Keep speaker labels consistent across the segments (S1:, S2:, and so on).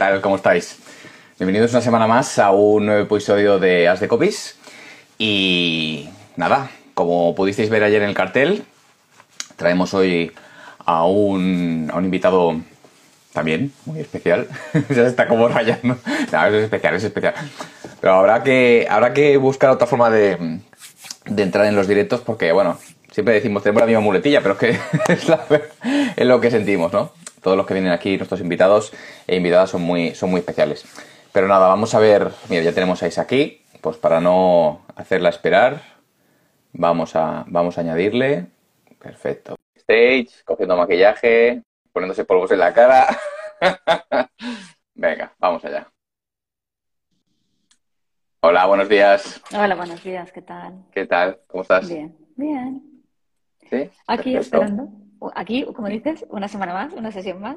S1: tal? ¿Cómo estáis? Bienvenidos una semana más a un nuevo episodio de As de Copies. Y nada, como pudisteis ver ayer en el cartel, traemos hoy a un, a un invitado también muy especial. ya está como rayando. No, es especial, es especial. Pero habrá que, habrá que buscar otra forma de, de entrar en los directos porque, bueno, siempre decimos, tenemos la misma muletilla, pero es que es lo que sentimos, ¿no? Todos los que vienen aquí, nuestros invitados e invitadas son muy, son muy especiales. Pero nada, vamos a ver, mira, ya tenemos a Isa aquí, pues para no hacerla esperar, vamos a, vamos a añadirle. Perfecto. Stage, cogiendo maquillaje, poniéndose polvos en la cara. Venga, vamos allá. Hola, buenos días.
S2: Hola, buenos días, ¿qué tal?
S1: ¿Qué tal? ¿Cómo estás?
S2: Bien, bien.
S1: ¿Sí?
S2: Aquí
S1: Perfecto.
S2: esperando. Aquí, como dices, una semana más, una sesión más.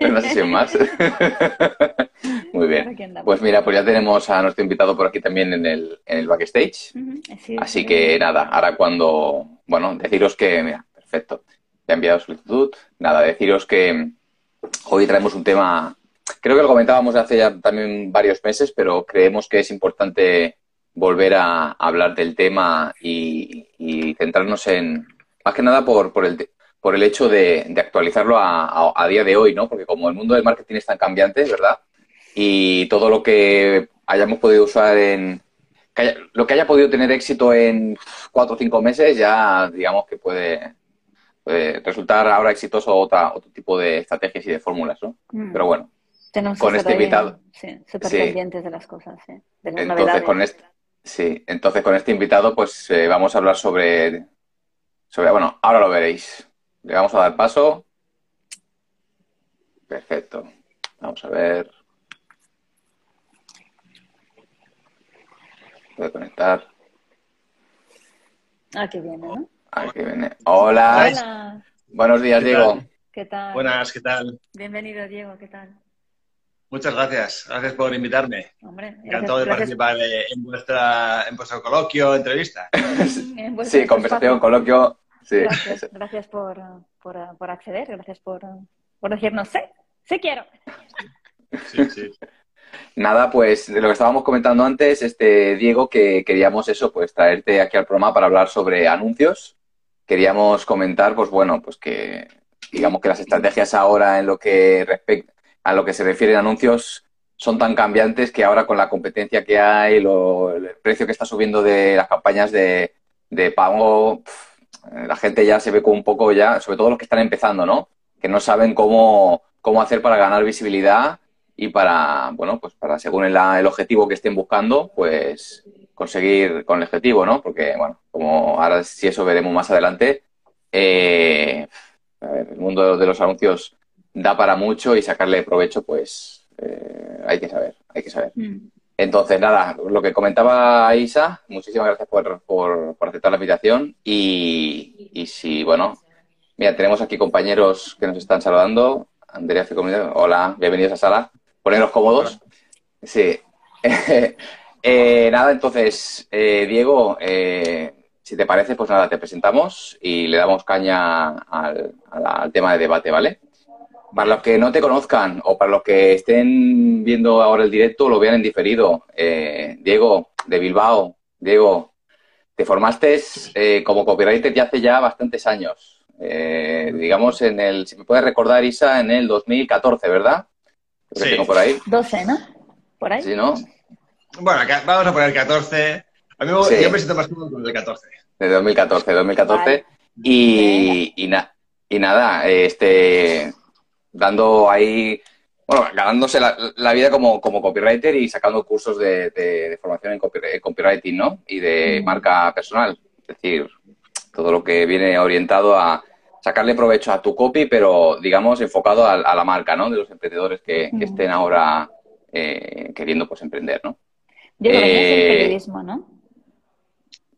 S1: Una sesión más. Muy bien. Pues mira, pues ya tenemos a nuestro invitado por aquí también en el, en el backstage.
S2: Sí,
S1: Así
S2: sí.
S1: que nada, ahora cuando, bueno, deciros que, mira, perfecto, te ha enviado solicitud. Nada, deciros que hoy traemos un tema, creo que lo comentábamos hace ya también varios meses, pero creemos que es importante volver a hablar del tema y, y centrarnos en, más que nada por, por el, por el hecho de, de actualizarlo a, a- a día de hoy, ¿no? Porque como el mundo del marketing es tan cambiante, ¿verdad? Y todo lo que hayamos podido usar en, que haya- lo que haya podido tener éxito en cuatro o cinco meses ya digamos que puede, puede resultar ahora exitoso otra, otro tipo de estrategias y de fórmulas, ¿no?
S2: Mm.
S1: Pero bueno,
S2: Tenemos
S1: con este invitado.
S2: Sí, súper
S1: Sí.
S2: pendientes de las cosas, sí. De las
S1: entonces
S2: novedades.
S1: con este, sí, entonces con este invitado pues eh, vamos a hablar sobre, sobre, bueno, ahora lo veréis. Le vamos a dar paso. Perfecto. Vamos a ver. Puede conectar.
S2: Aquí viene, ¿no?
S1: Aquí viene. Hola.
S2: Hola,
S1: Buenos días,
S3: ¿Qué
S1: Diego.
S3: tal?
S2: ¿qué tal?
S3: Buenas, ¿qué tal?
S2: Bienvenido, Diego, ¿qué tal?
S3: Muchas gracias. Gracias por invitarme.
S2: Hombre,
S3: Encantado de
S2: gracias,
S3: participar eh, en vuestra en vuestro coloquio, entrevista.
S1: Sí, conversación,
S2: espacio.
S1: coloquio. Sí.
S2: Gracias, gracias por, por, por acceder, gracias por, por decirnos, sí, sí quiero.
S3: Sí, sí.
S1: Nada, pues de lo que estábamos comentando antes, este Diego, que queríamos eso, pues traerte aquí al programa para hablar sobre anuncios. Queríamos comentar, pues bueno, pues que digamos que las estrategias ahora en lo que respecta a lo que se refiere a anuncios son tan cambiantes que ahora con la competencia que hay, lo- el precio que está subiendo de las campañas de, de pago, pf, la gente ya se ve un poco ya, sobre todo los que están empezando, ¿no? Que no saben cómo, cómo hacer para ganar visibilidad y para, bueno, pues para según el, el objetivo que estén buscando, pues conseguir con el objetivo, ¿no? Porque, bueno, como ahora si eso veremos más adelante, eh, a ver, el mundo de los anuncios da para mucho y sacarle provecho, pues eh, hay que saber, hay que saber.
S2: Mm.
S1: Entonces, nada, lo que comentaba Isa, muchísimas gracias por, por, por aceptar la invitación y, y si, bueno, mira, tenemos aquí compañeros que nos están saludando. Andrea Ficomido, hola, bienvenidos a sala. Poneros cómodos. Sí. Eh, nada, entonces, eh, Diego, eh, si te parece, pues nada, te presentamos y le damos caña al tema de debate, ¿vale? Para los que no te conozcan o para los que estén viendo ahora el directo, lo vean en diferido. eh, Diego, de Bilbao, Diego, te formaste eh, como copywriter ya hace ya bastantes años. Eh, digamos, en el, si me puedes recordar, Isa, en el 2014, ¿verdad? Creo que
S3: Sí.
S1: tengo por ahí.
S2: 12, ¿no? ¿Por ahí?
S1: Sí, ¿no?
S3: Bueno, vamos a poner 14. A mí me,
S1: Sí.
S3: yo me siento más cómodo con el 14.
S1: De 2014, 2014.
S2: Vale.
S1: Y, y, na- y nada, este, dando ahí, bueno, ganándose la, la vida como, como copywriter y sacando cursos de, de- de formación en copy- en copywriting, ¿no? Y de
S2: Mm.
S1: marca personal. Es decir, todo lo que viene orientado a sacarle provecho a tu copy, pero digamos enfocado a, a la marca, ¿no? De los emprendedores que, que estén ahora eh, queriendo pues emprender, ¿no?
S2: Diego, venías del
S1: Eh,
S2: periodismo, ¿no?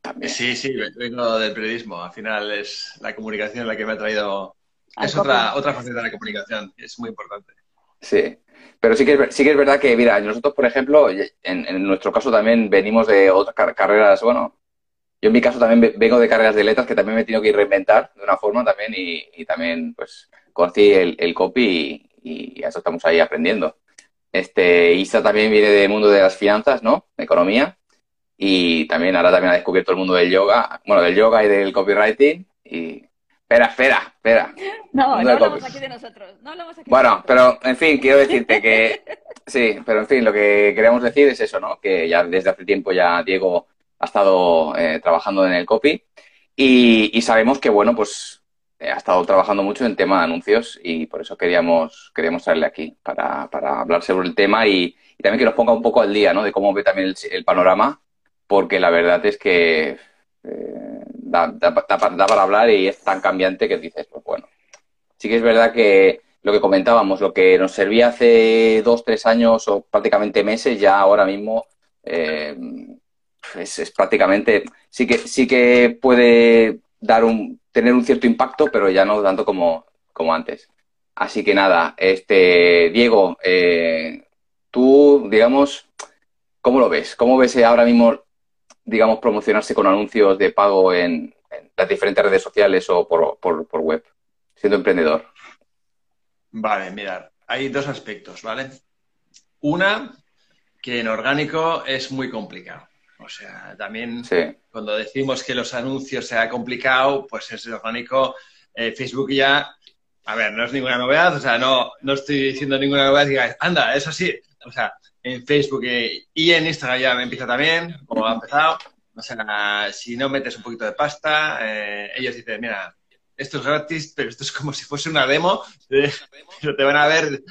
S1: También.
S3: Sí, sí, vengo del periodismo. Al final es la comunicación la que me ha traído. Es otra, otra faceta de la comunicación. Es muy importante.
S1: Sí, pero sí que, es, sí que es verdad que, mira, nosotros, por ejemplo, en, en nuestro caso también venimos de otras car- carreras, bueno, yo en mi caso también ve- vengo de carreras de letras que también me he tenido que reinventar de una forma también y, y también, pues, conocí el, el copy y, y a eso estamos ahí aprendiendo. Este, Isa también viene del mundo de las finanzas, ¿no? De economía. Y también ahora también ha descubierto el mundo del yoga, bueno, del yoga y del copywriting. Y espera, espera, espera.
S2: No, no hablamos aquí de nosotros. No hablamos aquí
S1: bueno, pero en fin, quiero decirte que sí, pero en fin, lo que queríamos decir es eso, ¿no? Que ya desde hace tiempo ya Diego ha estado eh, trabajando en el copy y, y sabemos que, bueno, pues ha estado trabajando mucho en tema de anuncios y por eso queríamos, queríamos traerle aquí para, para hablar sobre el tema y, también que nos ponga un poco al día ¿no? de cómo ve también el, panorama, porque la verdad es que eh, da, para hablar y es tan cambiante que dices, pues bueno, sí que es verdad que lo que comentábamos, lo que nos servía hace dos, tres años o prácticamente meses, ya ahora mismo eh, es, es, prácticamente, sí que, sí que puede dar un, tener un cierto impacto, pero ya no tanto como, como antes. Así que nada, este Diego, eh, tú, digamos, ¿cómo lo ves? ¿Cómo ves ahora mismo, digamos, promocionarse con anuncios de pago en, las diferentes redes sociales o por, por, web, siendo emprendedor?
S3: Vale, mirad, hay dos aspectos, ¿vale? Una, que en orgánico es muy complicado. O sea, también cuando decimos que los anuncios se ha complicado, pues es orgánico. Eh, Facebook ya, a ver, no es ninguna novedad, o sea, no, no estoy diciendo ninguna novedad. Diga, anda, eso sí, o sea, en Facebook y en Instagram ya me empieza también, como ha empezado. O sea, si no metes un poquito de pasta, eh, ellos dicen, mira, esto es gratis, pero esto es como si fuese una demo, pero te van a ver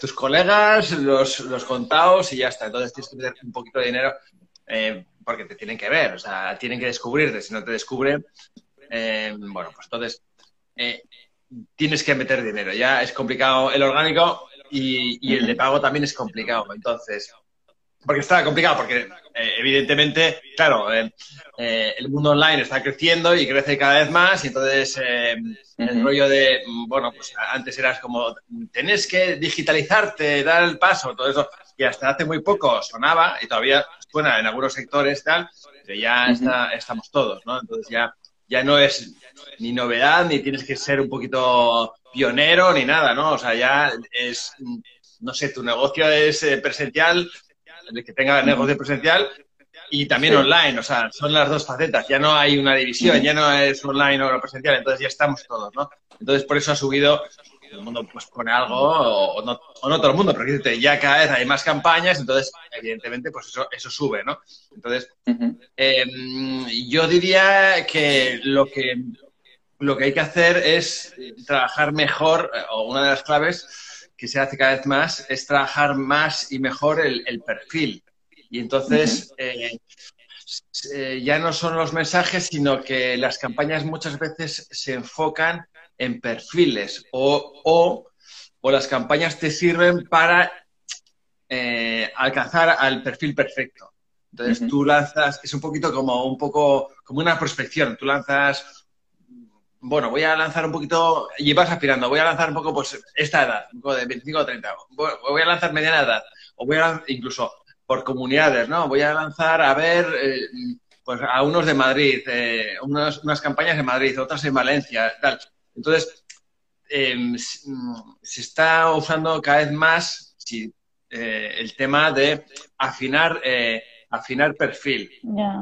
S3: tus colegas, los, los contados y ya está. Entonces tienes que meter un poquito de dinero eh, porque te tienen que ver, o sea, tienen que descubrirte. Si no te descubren, eh, bueno, pues entonces eh, tienes que meter dinero. Ya es complicado el orgánico y, el de pago también es complicado. Entonces, porque está complicado, porque evidentemente, claro, el mundo online está creciendo y crece cada vez más y entonces el rollo de, bueno, pues antes eras como, tenés que digitalizarte, dar el paso, todo eso, y hasta hace muy poco sonaba y todavía suena en algunos sectores tal, pero ya está, estamos todos, ¿no? Entonces ya, ya no es ni novedad, ni tienes que ser un poquito pionero, ni nada, ¿no? O sea, ya es, no sé, tu negocio es eh, presencial, el que tenga negocio presencial, y también online, o sea, son las dos facetas, ya no hay una división, ya no es online o presencial, entonces ya estamos todos, ¿no? Entonces por eso ha subido todo el mundo pues pone algo, o, no, todo el mundo, pero ya cada vez hay más campañas, entonces evidentemente pues eso, eso sube, ¿no? Entonces, em, yo diría que lo que lo que hay que hacer es trabajar mejor, eh, o una de las claves que se hace cada vez más, es trabajar más y mejor el, perfil. Y entonces, eh, eh, ya no son los mensajes, sino que las campañas muchas veces se enfocan en perfiles o, o, las campañas te sirven para eh, alcanzar al perfil perfecto. Entonces tú lanzas, es un poquito como un poco como una prospección. Tú lanzas, bueno, voy a lanzar un poquito, y vas aspirando, voy a lanzar un poco pues esta edad, un poco de 25 o 30. Voy a lanzar mediana edad, o voy a incluso por comunidades, ¿no? Voy a lanzar a ver eh, pues a unos de Madrid, eh, unas, unas campañas en Madrid, otras en Valencia, tal. Entonces, em, se está usando cada vez más eh, el tema de afinar, eh, afinar perfil.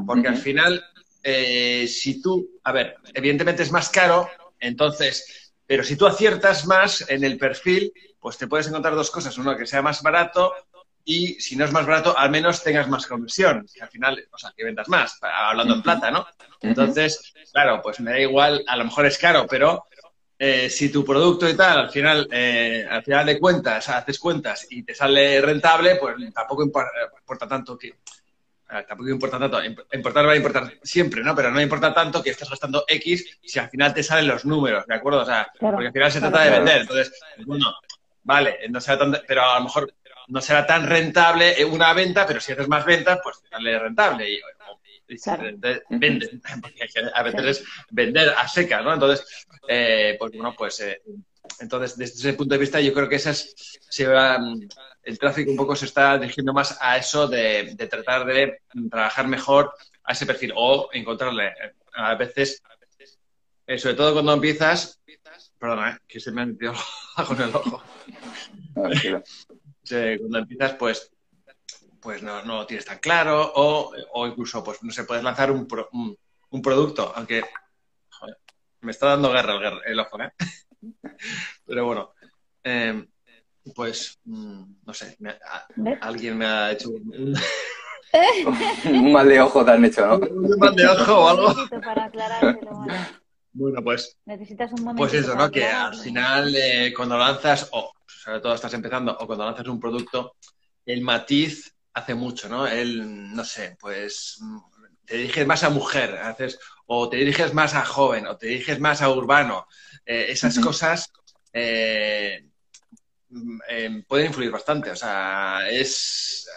S3: Porque al final, eh, si tú, a ver, evidentemente es más caro, entonces, pero si tú aciertas más en el perfil, pues te puedes encontrar dos cosas. Uno, que sea más barato y si no es más barato, al menos tengas más conversión. Que al final, o sea, que vendas más, hablando en plata, ¿no? Entonces, claro, pues me da igual, a lo mejor es caro, pero eh, si tu producto y tal, al final, eh, al final de cuentas, haces cuentas y te sale rentable, pues tampoco importa, tanto que... Tampoco importa tanto, importar va a importar siempre, ¿no? Pero no importa tanto que estés gastando X si al final te salen los números, ¿de acuerdo? O sea, porque al final se trata de vender. Entonces, bueno, vale, no será tan, pero a lo mejor no será tan rentable una venta, pero si haces más ventas, pues sale rentable. Y, vende, porque a veces es vender a seca, ¿no? Entonces, eh, pues bueno, pues eh, entonces desde ese punto de vista yo creo que esas se va, el tráfico un poco se está dirigiendo más a eso de, tratar de trabajar mejor a ese perfil o encontrarle a veces, eh, sobre todo cuando empiezas, perdona, que se me ha metido con el ojo. cuando empiezas, pues, pues no, no, lo tienes tan claro, o, o incluso, pues, no se puedes lanzar un, un, producto, aunque me está dando guerra el, el ojo, ¿eh? Pero bueno, pues, mm, no sé, alguien me ha hecho un...
S1: un mal de ojo te han hecho, ¿no?
S3: Un mal de ojo o algo. Bueno, pues.
S2: Necesitas un momento.
S3: Pues eso, ¿no? Que al final, eh, cuando lanzas, o sobre todo estás empezando, o cuando lanzas un producto, el matiz hace mucho, ¿no? El, no sé, pues te diriges más a mujer, haces, o te diriges más a joven, o te diriges más a urbano. Eh, esas cosas eh, mm, pueden influir bastante. O sea, es,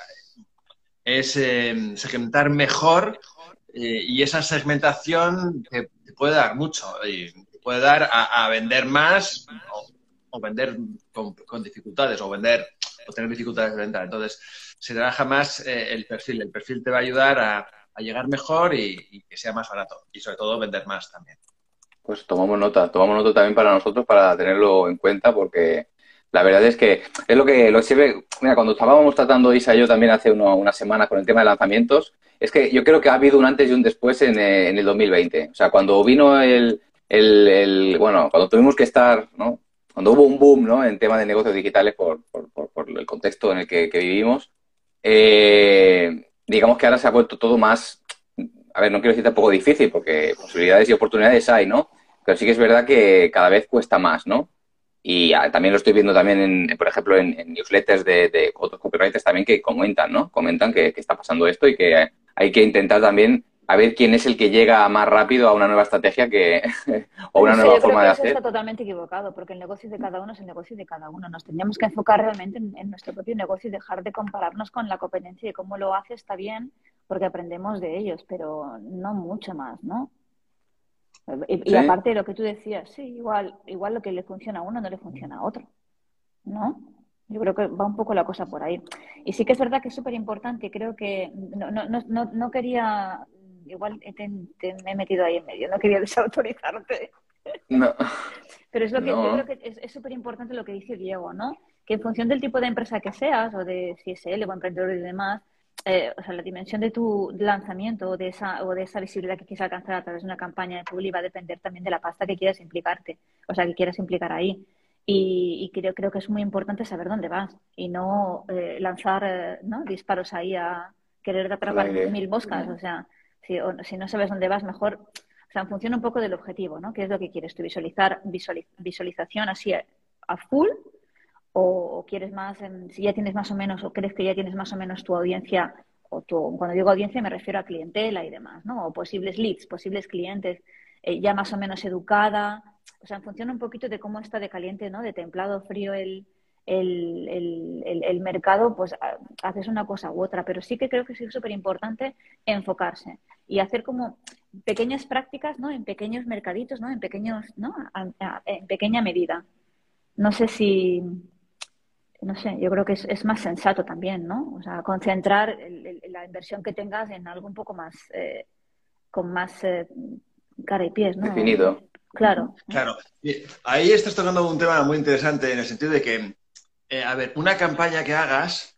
S3: es segmentar mejor y esa segmentación te, puede dar mucho y puede dar a, vender más o, vender con, dificultades o vender o tener dificultades de venta. Entonces, se trabaja más eh, el perfil. El perfil te va a ayudar a, llegar mejor y, que sea más barato y sobre todo vender más también.
S1: Pues tomamos nota, tomamos nota también para nosotros para tenerlo en cuenta porque la verdad es que es lo que lo sirve. Mira, cuando estábamos tratando Isa y yo también hace una semana con el tema de lanzamientos, es que yo creo que ha habido un antes y un después en, eh, en el 2020. O sea, cuando vino el, el, bueno, cuando tuvimos que estar, ¿no? Cuando hubo un boom, ¿no? En tema de negocios digitales por, por, por, el contexto en el que, vivimos, eh, digamos que ahora se ha vuelto todo más, a ver, no quiero decir tampoco difícil, porque posibilidades y oportunidades hay, ¿no? Pero sí que es verdad que cada vez cuesta más, ¿no? Y también lo estoy viendo también, en, por ejemplo, en, newsletters de, de, otros copywriters también que comentan, ¿no? Comentan que, que, está pasando esto y que hay que intentar también a ver quién es el que llega más rápido a una nueva estrategia que o una nueva forma de hacer.
S2: Eso está totalmente equivocado, porque el negocio de cada uno es el negocio de cada uno. Nos tendríamos que enfocar realmente en, nuestro propio negocio y dejar de compararnos con la competencia y cómo lo hace está bien, porque aprendemos de ellos, pero no mucho más, ¿no? Y, aparte de lo que tú decías, sí, igual, igual lo que le funciona a uno no le funciona a otro, ¿no? Yo creo que va un poco la cosa por ahí. Y sí que es verdad que es súper importante. Creo que no, no, no, no quería, igual te, me he metido ahí en medio, no quería desautorizarte.
S1: No.
S2: Pero es lo que yo creo que es súper importante lo que dice Diego, ¿no? Que en función del tipo de empresa que seas, o de si es él o emprendedor y demás, eh, o sea, la dimensión de tu lanzamiento o de esa, o de esa visibilidad que quieres alcanzar a través de una campaña de publi va a depender también de la pasta que quieras implicarte, o sea, que quieras implicar ahí. Y, creo, creo que es muy importante saber dónde vas y no eh, lanzar eh, ¿no? disparos ahí a querer atrapar mil moscas. O sea, si, si, no sabes dónde vas, mejor. O sea, funciona un poco del objetivo, ¿no? ¿Qué es lo que quieres tú? Visualizar, visualización así a, full o, quieres más, si ya tienes más o menos, o crees que ya tienes más o menos tu audiencia, o tu, cuando digo audiencia me refiero a clientela y demás, ¿no? O posibles leads, posibles clientes, eh, ya más o menos educada, o sea, funciona un poquito de cómo está de caliente, ¿no? De templado, frío el, el, mercado, pues haces una cosa u otra. Pero sí que creo que es súper importante enfocarse y hacer como pequeñas prácticas, ¿no? En pequeños mercaditos, ¿no? En pequeños, ¿no? en pequeña medida. No sé si, no sé, yo creo que es, más sensato también, ¿no? O sea, concentrar la inversión que tengas en algo un poco más, eh, con más eh, cara y pies, ¿no?
S1: Definido.
S2: Claro.
S3: Claro. Ahí estás tocando un tema muy interesante en el sentido de que, eh, a ver, una campaña que hagas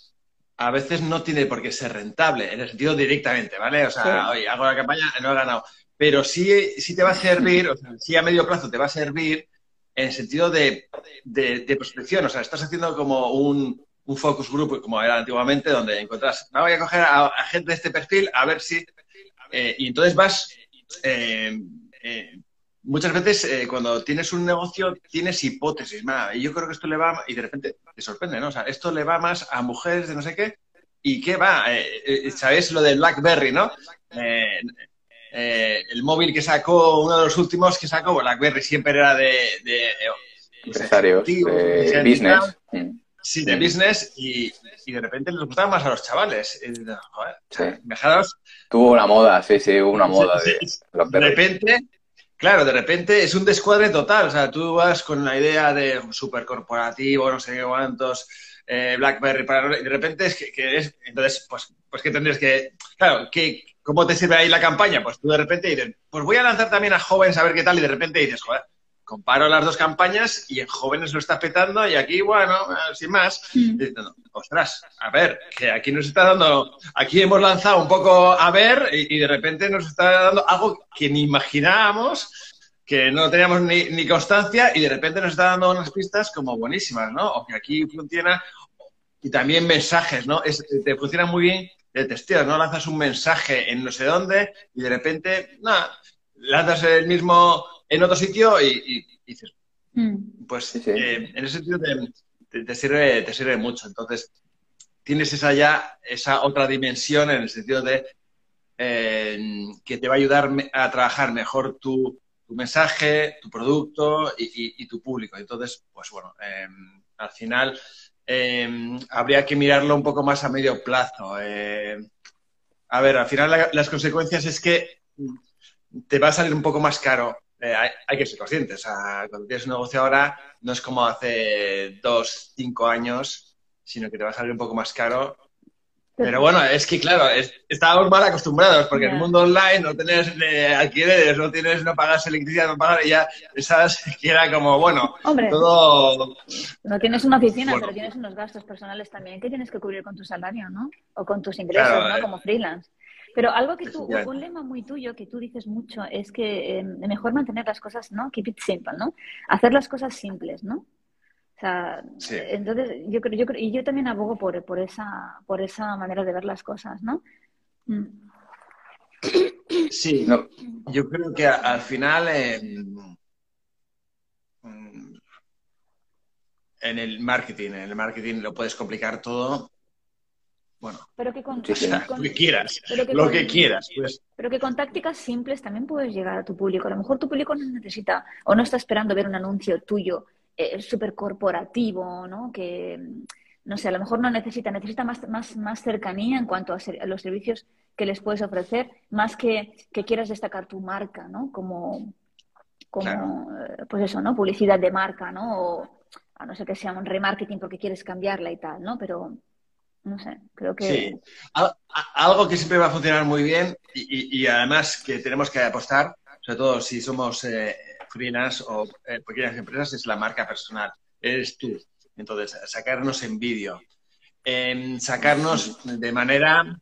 S3: a veces no tiene por qué ser rentable, en el sentido directamente, ¿vale? O sea, oye, hago la campaña, no he ganado. Pero sí, sí te va a servir, o sea, sí a medio plazo te va a servir en el sentido de, de, prospección. O sea, estás haciendo como un, focus group, como era antiguamente, donde encontrás, me voy a coger a, gente de este perfil a ver si... Eh, y entonces vas... Eh, muchas veces eh, cuando tienes un negocio tienes hipótesis, y yo creo que esto le va, y de repente te sorprende, ¿no? O sea, esto le va más a mujeres de no sé qué, ¿y qué va? Eh, eh, ¿Sabéis lo de BlackBerry, no? El móvil que sacó, uno de los últimos que sacó, BlackBerry siempre era de... de
S1: Empresarios, de business.
S3: Sí, de business y, de repente les gustaba más a los chavales. joder,
S1: Tuvo una moda, sí, sí, hubo una moda. de,
S3: de repente Claro, de repente es un descuadre total. O sea, tú vas con la idea de un super corporativo, no sé cuántos, eh, BlackBerry, para, y de repente es que, es. Entonces, pues, pues que tendrías que. Claro, que, ¿cómo te sirve ahí la campaña? Pues tú de repente dices, pues voy a lanzar también a jóvenes a ver qué tal, y de repente dices, joder, comparo las dos campañas y en jóvenes lo está petando y aquí, bueno, sin más. Mm. ostras, a ver, que aquí nos está dando, aquí hemos lanzado un poco a ver y, de repente nos está dando algo que ni imaginábamos, que no teníamos ni, constancia y de repente nos está dando unas pistas como buenísimas, ¿no? O que aquí funciona y también mensajes, ¿no? te funciona muy bien de testeo, ¿no? Lanzas un mensaje en no sé dónde y de repente, nada, lanzas el mismo en otro sitio y, dices, mm. pues eh, en ese sentido te, sirve, te sirve mucho. Entonces, tienes esa ya, esa otra dimensión en el sentido de eh, que te va a ayudar a trabajar mejor tu, mensaje, tu producto y, tu público. Entonces, pues bueno, em, al final em, habría que mirarlo un poco más a medio plazo. Eh, a ver, al final las consecuencias es que te va a salir un poco más caro eh, hay, que ser conscientes. Cuando tienes un negocio ahora, no es como hace dos, cinco años, sino que te va a salir un poco más caro. Pero bueno, es que claro, estábamos mal acostumbrados, porque en el mundo online no tienes eh, alquileres, no tienes, no pagas electricidad, no pagas, y ya sabes que era como, bueno, todo...
S2: No tienes una oficina, pero tienes unos gastos personales también que tienes que cubrir con tu salario, ¿no? O con tus ingresos, ¿no? Eh. Como freelance. Pero algo que tú, un lema muy tuyo que tú dices mucho es que eh, mejor mantener las cosas, ¿no? Keep it simple, ¿no? Hacer las cosas simples, ¿no? O sea, entonces yo creo, yo creo, y yo también abogo por, por esa, por esa manera de ver las cosas, ¿no? Mm.
S3: Sí, yo creo que al final en el marketing, en el marketing lo puedes complicar todo bueno,
S2: pero que con,
S3: lo que quieras, lo que quieras. Pues.
S2: Pero que con tácticas simples también puedes llegar a tu público. A lo mejor tu público no necesita o no está esperando ver un anuncio tuyo eh, súper corporativo, ¿no? Que, no sé, a lo mejor no necesita, necesita más, más, más cercanía en cuanto a, los servicios que les puedes ofrecer, más que, que quieras destacar tu marca, ¿no? Como, como eh, pues eso, ¿no? Publicidad de marca, ¿no? O a no ser que sea un remarketing porque quieres cambiarla y tal, ¿no? Pero no sé, creo que...
S3: Sí, algo que siempre va a funcionar muy bien y, además que tenemos que apostar, sobre todo si somos eh, freelance o eh, pequeñas empresas, es la marca personal, eres tú. Entonces, sacarnos en vídeo, sacarnos de manera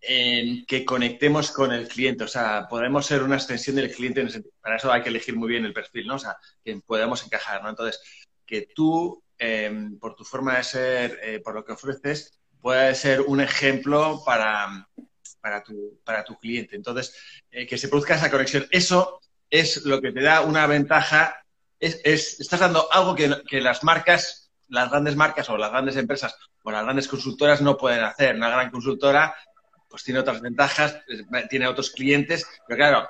S3: que conectemos con el cliente, o sea, podemos ser una extensión del cliente, para eso hay que elegir muy bien el perfil, ¿no? O sea, que podemos encajar, ¿no? Entonces, que tú, em, por tu forma de ser, eh, por lo que ofreces, puede ser un ejemplo para, para, tu, para tu cliente. Entonces, eh, que se produzca esa conexión. Eso es lo que te da una ventaja. Es, estás dando algo que, las marcas, las grandes marcas o las grandes empresas o las grandes consultoras no pueden hacer. Una gran consultora pues tiene otras ventajas, tiene otros clientes, pero claro,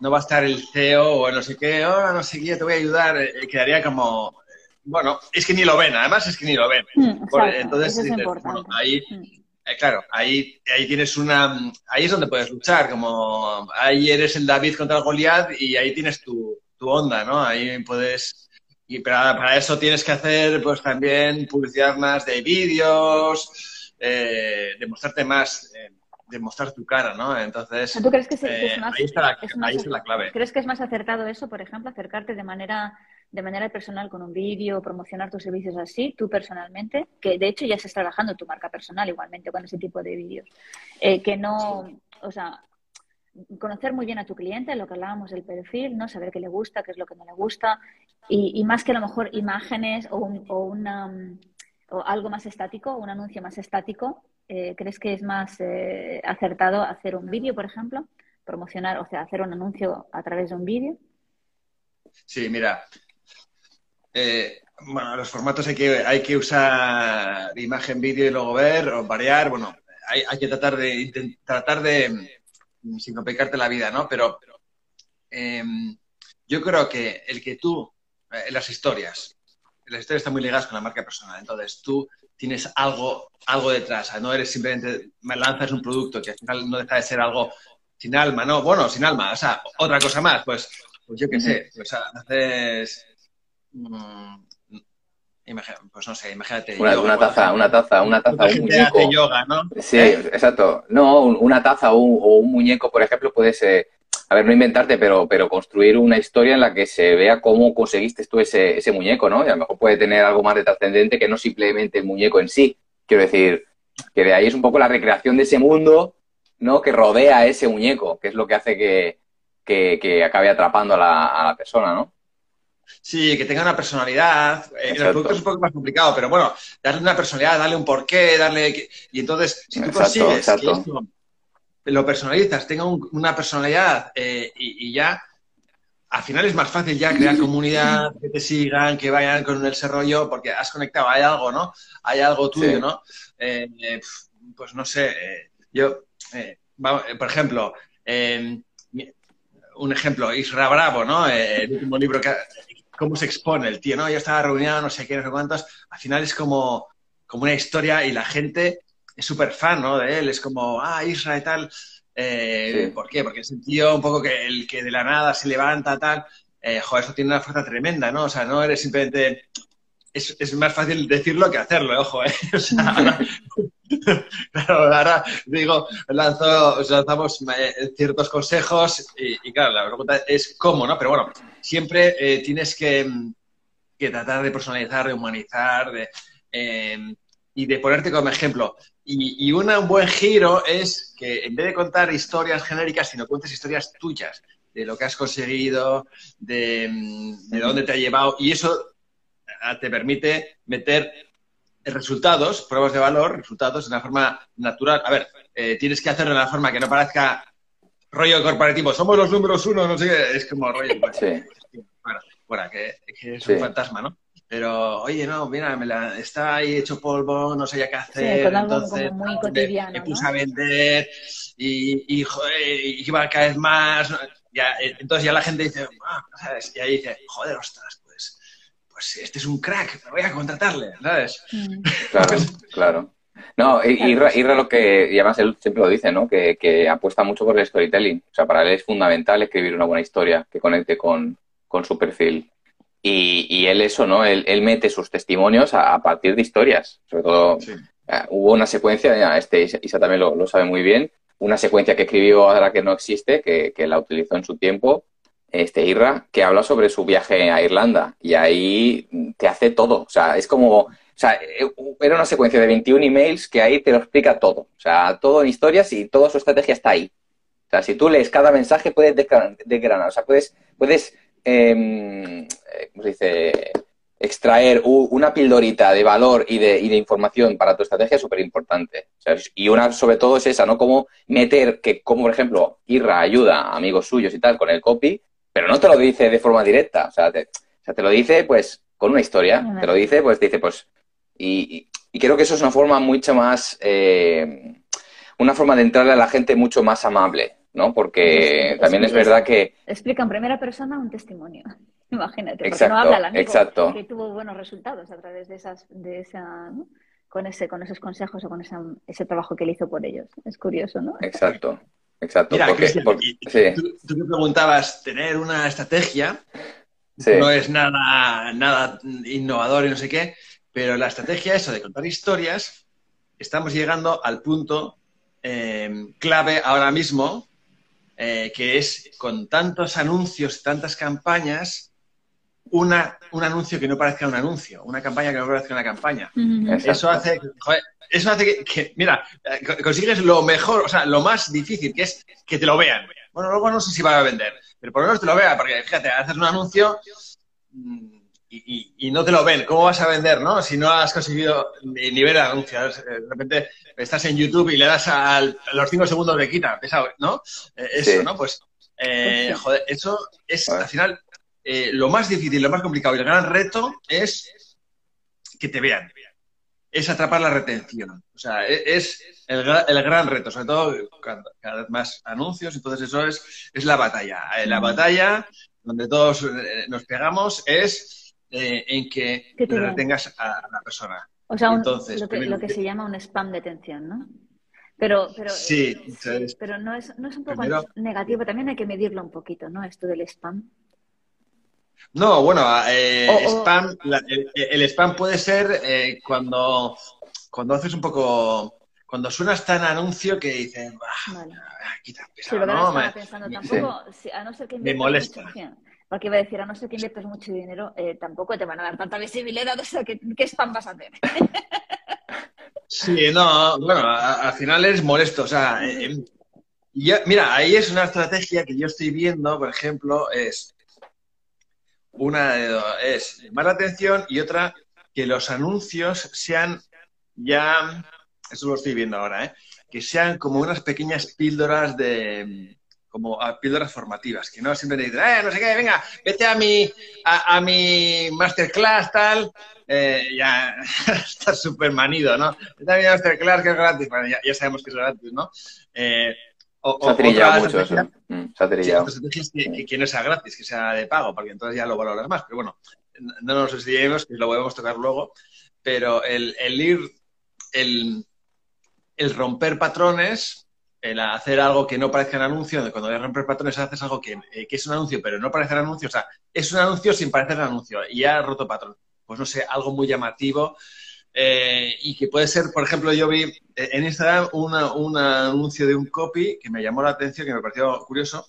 S3: no va a estar el CEO o no sé qué, oh, no sé qué, te voy a ayudar, eh, quedaría como, bueno, es que ni lo ven, además es que ni lo ven.
S2: Mm, entonces,
S3: ahí, mm. eh, claro, ahí, ahí tienes una, ahí es donde puedes luchar, como ahí eres el David contra el Goliath y ahí tienes tu, onda, ¿no? Ahí puedes, y para, para, eso tienes que hacer pues también publicidad más de vídeos, eh, demostrarte más, eh, demostrar tu cara, ¿no? Entonces,
S2: ¿tú crees que, es, más,
S3: ahí está la clave.
S2: ¿Crees que es más acertado eso, por ejemplo, acercarte de manera de manera personal con un vídeo, promocionar tus servicios así, tú personalmente, que de hecho ya estás trabajando tu marca personal igualmente con ese tipo de vídeos, eh, que no, o sea, conocer muy bien a tu cliente, lo que hablábamos del perfil, ¿no? Saber qué le gusta, qué es lo que no le gusta, y, más que a lo mejor imágenes o, o, una, o algo más estático, un anuncio más estático, eh, ¿crees que es más eh, acertado hacer un vídeo, por ejemplo? Promocionar, o sea, hacer un anuncio a través de un vídeo.
S3: Sí, mira, eh, bueno, los formatos hay que, hay que usar imagen, vídeo y luego ver o variar. Bueno, hay, que tratar de, tratar de, mm, sin complicarte la vida, ¿no? Pero, em, yo creo que el que tú, eh, las historias, las historias están muy ligadas con la marca personal. Entonces, tú tienes algo, algo detrás. No eres simplemente, me lanzas un producto que al final no deja de ser algo sin alma, ¿no? Bueno, sin alma. O sea, otra cosa más. Pues, pues yo qué sé. Pues haces Mm, pues no sé, imagínate.
S1: Una, taza, una taza, una taza,
S3: un muñeco. yoga, ¿no?
S1: Sí, exacto. No, una taza o un, muñeco, por ejemplo, puede ser. a ver, no inventarte, pero, pero construir una historia en la que se vea cómo conseguiste tú ese, ese muñeco, ¿no? Y a lo mejor puede tener algo más de trascendente que no simplemente el muñeco en sí. Quiero decir, que de ahí es un poco la recreación de ese mundo, ¿no? Que rodea a ese muñeco, que es lo que hace que, que, acabe atrapando a la, a la, persona, ¿no?
S3: Sí, que tenga una personalidad. Eh, en el producto es un poco más complicado, pero bueno, darle una personalidad, darle un porqué, darle... Y entonces, si tú consigues lo personalizas, tenga una personalidad eh, y, ya, al final es más fácil ya crear comunidad, que te sigan, que vayan con ese rollo, porque has conectado, hay algo, ¿no? Hay algo tuyo, ¿no? Eh, pues no sé, eh, yo, por ejemplo, em, un ejemplo, Isra Bravo, ¿no? el último libro que cómo se expone el tío, ¿no? Yo estaba reunido, no sé qué, no sé cuántos. Al final es como, como una historia y la gente es súper fan, ¿no? De él, es como, ah, Israel y tal. Eh, ¿Por qué? Porque es un tío un poco que el que de la nada se levanta, tal. Eh, joder, eso tiene una fuerza tremenda, ¿no? O sea, no eres simplemente... Es, es más fácil decirlo que hacerlo, ojo, ¿eh? O sea, claro, ahora digo, lanzo, lanzamos eh, ciertos consejos y, claro, la pregunta es cómo, ¿no? Pero bueno, siempre eh, tienes que, que, tratar de personalizar, de humanizar, de, y de ponerte como ejemplo. Y, un buen giro es que en vez de contar historias genéricas, sino cuentes historias tuyas, de lo que has conseguido, de, dónde te ha llevado. Y eso ah, te permite meter resultados, pruebas de valor, resultados de una forma natural. A ver, eh, tienes que hacerlo de una forma que no parezca rollo corporativo. Somos los números uno, no sé Es como rollo. Sí. Bueno, que, es un fantasma, ¿no? Pero, oye, no, mira, me la, está ahí hecho polvo, no sé ya qué hacer. Sí, entonces, como muy cotidiano. Me, puse a vender y, y, joder, iba cada vez más. Ya, eh, entonces ya la gente dice, ah, ¿sabes? Y ahí dice, joder, ostras, pues, pues este es un crack, me voy a contratarle, ¿sabes?
S1: Mm. Claro, claro. No, Irra, Irra, lo que, y además él siempre lo dice, ¿no? Que, que, apuesta mucho por el storytelling. O sea, para él es fundamental escribir una buena historia que conecte con, con su perfil. Y, él eso, ¿no? Él, mete sus testimonios a, partir de historias. Sobre todo, eh, hubo una secuencia, este Isa también lo, sabe muy bien, una secuencia que escribió ahora que no existe, que, la utilizó en su tiempo, este Irra, que habla sobre su viaje a Irlanda. Y ahí te hace todo. O sea, es como... O sea, eh, era una secuencia de 21 emails que ahí te lo explica todo. O sea, todo en historias y toda su estrategia está ahí. O sea, si tú lees cada mensaje, puedes desgranar. O sea, puedes, puedes eh, ¿cómo se dice? Extraer una pildorita de valor y de, y de información para tu estrategia es súper importante. y una, sobre todo, es esa, ¿no? Cómo meter que, como por ejemplo, Irra ayuda a amigos suyos y tal con el copy, pero no te lo dice de forma directa. O sea, te, lo dice, pues, con una historia. Te lo dice, pues, dice, pues. Y, creo que eso es una forma mucho más. Eh, una forma de entrarle a la gente mucho más amable. ¿No? Porque también es verdad que...
S2: Explica en primera persona un testimonio. Imagínate, porque no habla la
S1: exacto.
S2: que tuvo buenos resultados a través de esas, de esa, con ese, con esos consejos o con ese trabajo que él hizo por ellos. Es curioso, ¿no?
S1: Exacto, exacto.
S3: Mira, porque, tú, me preguntabas, tener una estrategia no es nada, nada innovador y no sé qué, pero la estrategia eso de contar historias, estamos llegando al punto eh, clave ahora mismo eh, que es con tantos anuncios, tantas campañas, una, un anuncio que no parezca un anuncio, una campaña que no parezca una campaña. Eso hace, eso hace que, mira, eh, consigues lo mejor, o sea, lo más difícil, que es que te lo vean. Bueno, luego no sé si va a vender, pero por lo menos te lo vean, porque fíjate, haces un anuncio mm, y, no te lo ven. ¿Cómo vas a vender, no? Si no has conseguido ni, ver anuncios. De repente estás en YouTube y le das a los cinco segundos de quita, ¿no? Eh, eso, ¿no? Pues, eh, joder, eso es al final eh, lo más difícil, lo más complicado y el gran reto es que te vean. Es atrapar la retención. O sea, e, es el, gran reto, sobre todo cada vez más anuncios, entonces eso es, es la batalla. La batalla donde todos nos pegamos es eh, en que, te retengas a, la persona.
S2: O sea, Entonces, lo, que, se llama un spam de atención, ¿no? Pero, pero,
S3: sí,
S2: pero no, es, no es un poco negativo, también hay que medirlo un poquito, ¿no? Esto del spam.
S3: No, bueno, eh, spam, el, spam puede ser eh, cuando, cuando haces un poco cuando suenas tan anuncio que dices, vale.
S2: quita pesado, ¿no? Me, pensando, tampoco, a no ser que
S3: me molesta.
S2: Mucho, porque iba a decir, a no ser que inviertes mucho dinero, eh, tampoco te van a dar tanta visibilidad, o sea, ¿qué, qué spam vas a hacer?
S3: sí, no, bueno, al final es molesto, o sea, eh, mira, ahí es una estrategia que yo estoy viendo, por ejemplo, es una es llamar la atención y otra que los anuncios sean ya, eso lo estoy viendo ahora, ¿eh? que sean como unas pequeñas píldoras de como píldoras formativas, que no siempre dicen, eh, no sé qué, venga, vete a mi, a, mi masterclass, tal, eh, ya está súper manido, ¿no? Vete a mi masterclass que es gratis, bueno, ya, sabemos que es gratis, ¿no?
S1: Eh, se ha trillado mucho eso. Mm, se ha trillado.
S3: que, que, no sea gratis, que sea de pago, porque entonces ya lo valoras más. Pero bueno, no nos olvidemos que lo podemos tocar luego, pero el, el ir, el, el, romper patrones, el hacer algo que no parezca un anuncio, cuando voy romper patrones haces algo que, eh, que, es un anuncio, pero no parece un anuncio, o sea, es un anuncio sin parecer un anuncio, y ha roto patrón. Pues no sé, algo muy llamativo eh, y que puede ser, por ejemplo, yo vi eh, en Instagram un anuncio de un copy que me llamó la atención, que me pareció curioso.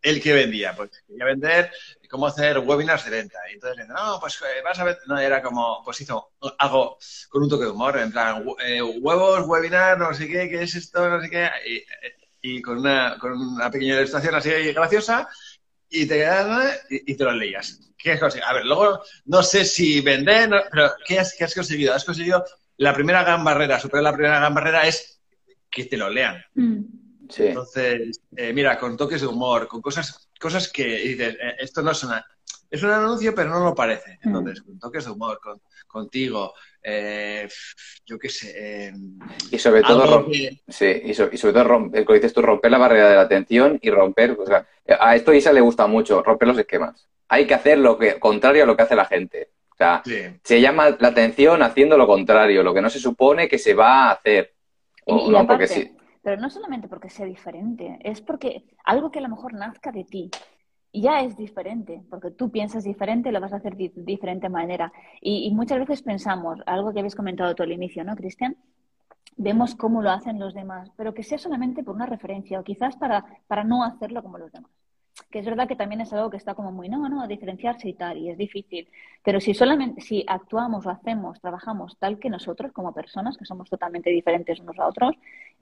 S3: El que vendía, pues quería vender cómo hacer webinars de venta. Y entonces, no, pues eh, vas a ver, no, era como, pues hizo algo con un toque de humor, en plan, huevos, webinar, no sé qué, qué es esto, no sé qué, y, con, una, con una pequeña ilustración así graciosa, y te, y, y te lo leías. ¿Qué has conseguido? A ver, luego no sé si vender, pero ¿qué has, conseguido? Has conseguido la primera gran barrera, superar la primera gran barrera es que te lo lean. Mm. Entonces, eh, mira, con toques de humor, con cosas, cosas que dices, eh, esto no es una, es un anuncio, pero no lo parece. Mm. Entonces, con toques de humor, con, contigo, eh, yo qué sé.
S1: y sobre todo, sí, y, sobre todo, romper, como dices tú, romper la barrera de la atención y romper, o sea, a esto Isa le gusta mucho, romper los esquemas. Hay que hacer lo que, contrario a lo que hace la gente. O sea, se llama la atención haciendo lo contrario, lo que no se supone que se va a hacer.
S2: Pero no solamente porque sea diferente, es porque algo que a lo mejor nazca de ti ya es diferente, porque tú piensas diferente, lo vas a hacer de diferente manera. Y, muchas veces pensamos, algo que habéis comentado tú al inicio, ¿no, Cristian? Vemos cómo lo hacen los demás, pero que sea solamente por una referencia o quizás para, para no hacerlo como los demás que es verdad que también es algo que está como muy, no, no, diferenciarse y tal, y es difícil. Pero si solamente, si actuamos o hacemos, trabajamos tal que nosotros como personas, que somos totalmente diferentes unos a otros,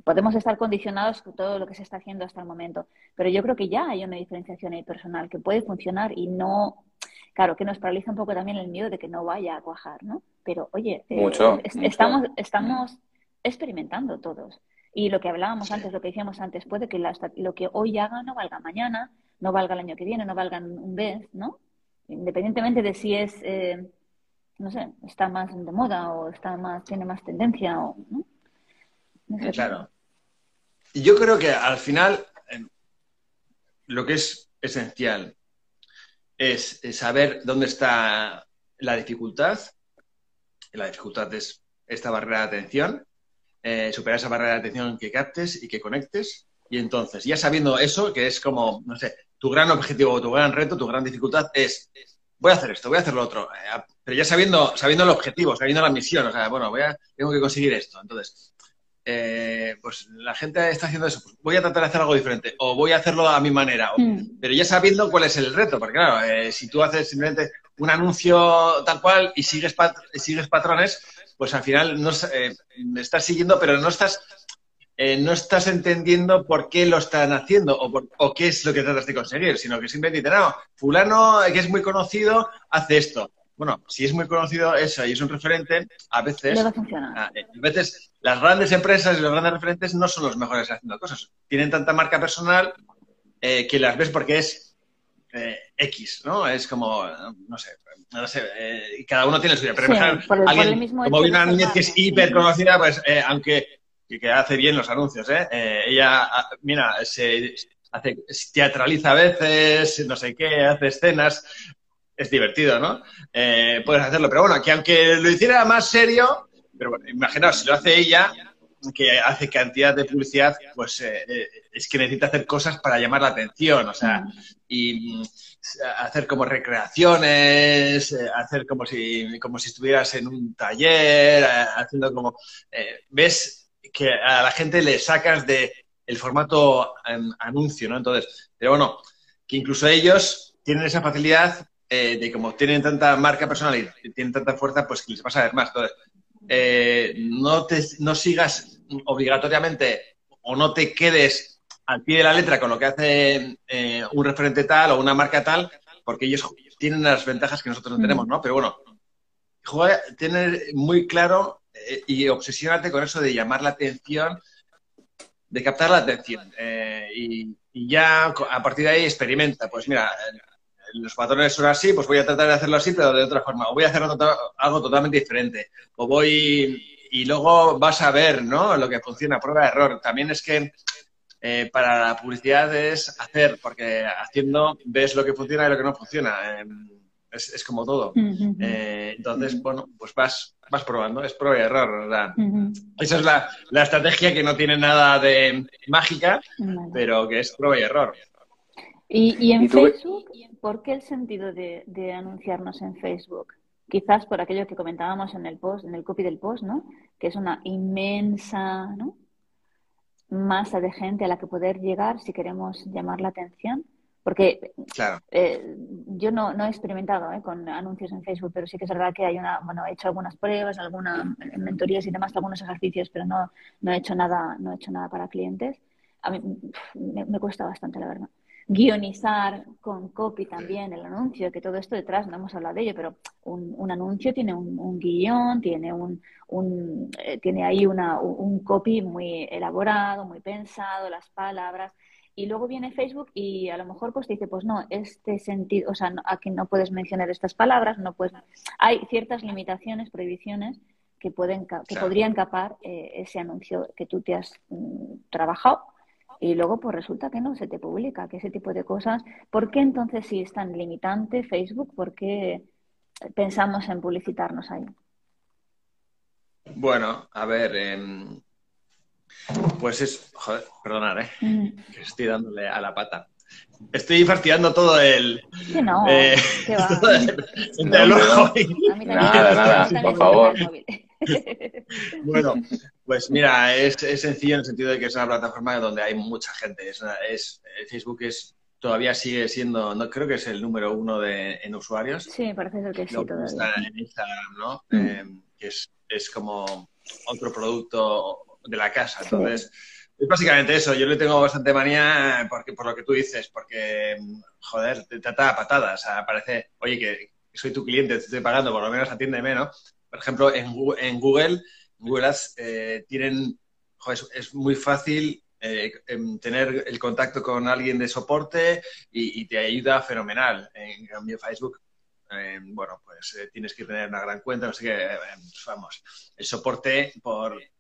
S2: podemos estar condicionados con todo lo que se está haciendo hasta el momento. Pero yo creo que ya hay una diferenciación ahí personal que puede funcionar y no, claro, que nos paraliza un poco también el miedo de que no vaya a cuajar, ¿no? Pero oye,
S1: eh,
S2: estamos, estamos experimentando todos. Y lo que hablábamos antes, lo que decíamos antes, puede que lo que hoy haga no valga mañana, no valga el año que viene, no valga un mes, ¿no? Independientemente de si es, eh, no sé, está más de moda o está más, tiene más tendencia o, ¿no?
S3: claro. Y yo creo que al final lo que es esencial es, saber dónde está la dificultad. La dificultad es esta barrera de atención, eh, superar esa barrera de atención que captes y que conectes. Y entonces, ya sabiendo eso, que es como, no sé, tu gran objetivo, tu gran reto, tu gran dificultad es, voy a hacer esto, voy a hacer lo otro, eh, pero ya sabiendo, sabiendo el objetivo, sabiendo la misión, o sea, bueno, voy a, tengo que conseguir esto. Entonces, eh, pues la gente está haciendo eso, pues voy a tratar de hacer algo diferente, o voy a hacerlo a mi manera, mm. pero ya sabiendo cuál es el reto, porque claro, eh, si tú haces simplemente un anuncio tal cual y sigues, sigues patrones, pues al final no, estás siguiendo, pero no estás eh, no estás entendiendo por qué lo están haciendo o, qué es lo que tratas de conseguir, sino que simplemente dicen, no, fulano que es muy conocido hace esto. Bueno, si es muy conocido eso y es un referente, a veces, a, eh, a veces las grandes empresas y los grandes referentes no son los mejores haciendo cosas. Tienen tanta marca personal eh, que las ves porque es X, ¿no? Es como, no sé, no sé, cada uno tiene suya. Pero alguien, como una niñez que es hiper conocida, pues aunque y que hace bien los anuncios, ¿eh? eh ella, ah, mira, se hace, teatraliza a veces, no sé qué, hace escenas, es divertido, ¿no? Eh, puedes hacerlo, pero bueno, que aunque lo hiciera más serio, pero bueno, imaginaos, si lo hace ella, que hace cantidad de publicidad, pues eh, es que necesita hacer cosas para llamar la atención, o sea, y mm, hacer como recreaciones, hacer como si, como si estuvieras en un taller, haciendo como, ves que a la gente le sacas de el formato em, anuncio, ¿no? Entonces, pero bueno, que incluso ellos tienen esa facilidad eh, de como tienen tanta marca personal y tienen tanta fuerza, pues que les vas a ver más. Entonces, eh, no, te, no sigas obligatoriamente o no te quedes al pie de la letra con lo que hace eh, un referente tal o una marca tal, porque ellos tienen las ventajas que nosotros no tenemos, ¿no? Pero bueno, juega, tener muy claro y obsesiónate con eso de llamar la atención, de captar la atención. y, y ya a partir de ahí experimenta. Pues mira, los patrones son así, pues voy a tratar de hacerlo así, pero de otra forma. O voy a hacer algo totalmente diferente. O voy y luego vas a ver, ¿no? Lo que funciona, prueba de error. También es que eh, para la publicidad es hacer, porque haciendo ves lo que funciona y lo que no funciona. Em, es, como todo. Eh, entonces, bueno, pues vas, vas probando, es prueba y error. ¿verdad? Esa es la, la, estrategia que no tiene nada de mágica, pero que es prueba y error.
S2: ¿Y, en Facebook? ¿Por qué el sentido de, de, anunciarnos en Facebook? Quizás por aquello que comentábamos en el post, en el copy del post, ¿no? Que es una inmensa ¿no? masa de gente a la que poder llegar si queremos llamar la atención. Porque eh, yo no, no, he experimentado eh, con anuncios en Facebook, pero sí que es verdad que hay una, bueno, he hecho algunas pruebas, algunas mentorías y demás, algunos ejercicios, pero no, no he hecho nada, no he hecho nada para clientes. A mí me, cuesta bastante, la verdad. Guionizar con copy también el anuncio, que todo esto detrás, no hemos hablado de ello, pero un, un anuncio tiene un, un, guion, tiene un, un eh, tiene ahí una, un copy muy elaborado, muy pensado, las palabras y luego viene Facebook y a lo mejor pues dice, pues no, este sentido, o sea, aquí no puedes mencionar estas palabras, no puedes... Hay ciertas limitaciones, prohibiciones que, pueden, que podrían capar eh, ese anuncio que tú te has mm, trabajado y luego pues resulta que no se te publica, que ese tipo de cosas. ¿Por qué entonces si es tan limitante Facebook? ¿Por qué pensamos en publicitarnos ahí?
S3: Bueno, a ver, eh, pues es, joder, perdonad, ¿eh? Mm. Que estoy dándole a la pata. Estoy fastidiando todo el.
S2: Que no, eh, ¿qué va?
S3: el
S1: Nada, nada, por favor.
S3: bueno, pues mira, es, sencillo en el sentido de que es una plataforma donde hay mucha gente. Es, es Facebook es todavía sigue siendo, no creo que es el número uno de, en usuarios.
S2: Sí, parece ser que sí todavía.
S3: Está en Instagram, ¿no? Mm. Eh, que es, es como otro producto de la casa. Entonces, es básicamente eso. Yo le tengo bastante manía porque, por lo que tú dices, porque, joder, te trata a patadas. O sea, parece, oye, que soy tu cliente, te estoy pagando, por lo menos atiéndeme, ¿no? Por ejemplo, en, en Google, Google Ads eh, tienen, joder, es muy fácil eh, em, tener el contacto con alguien de soporte y, te ayuda fenomenal. En cambio, Facebook, eh, bueno, pues tienes que tener una gran cuenta, no sé qué, pues vamos, el soporte por eh,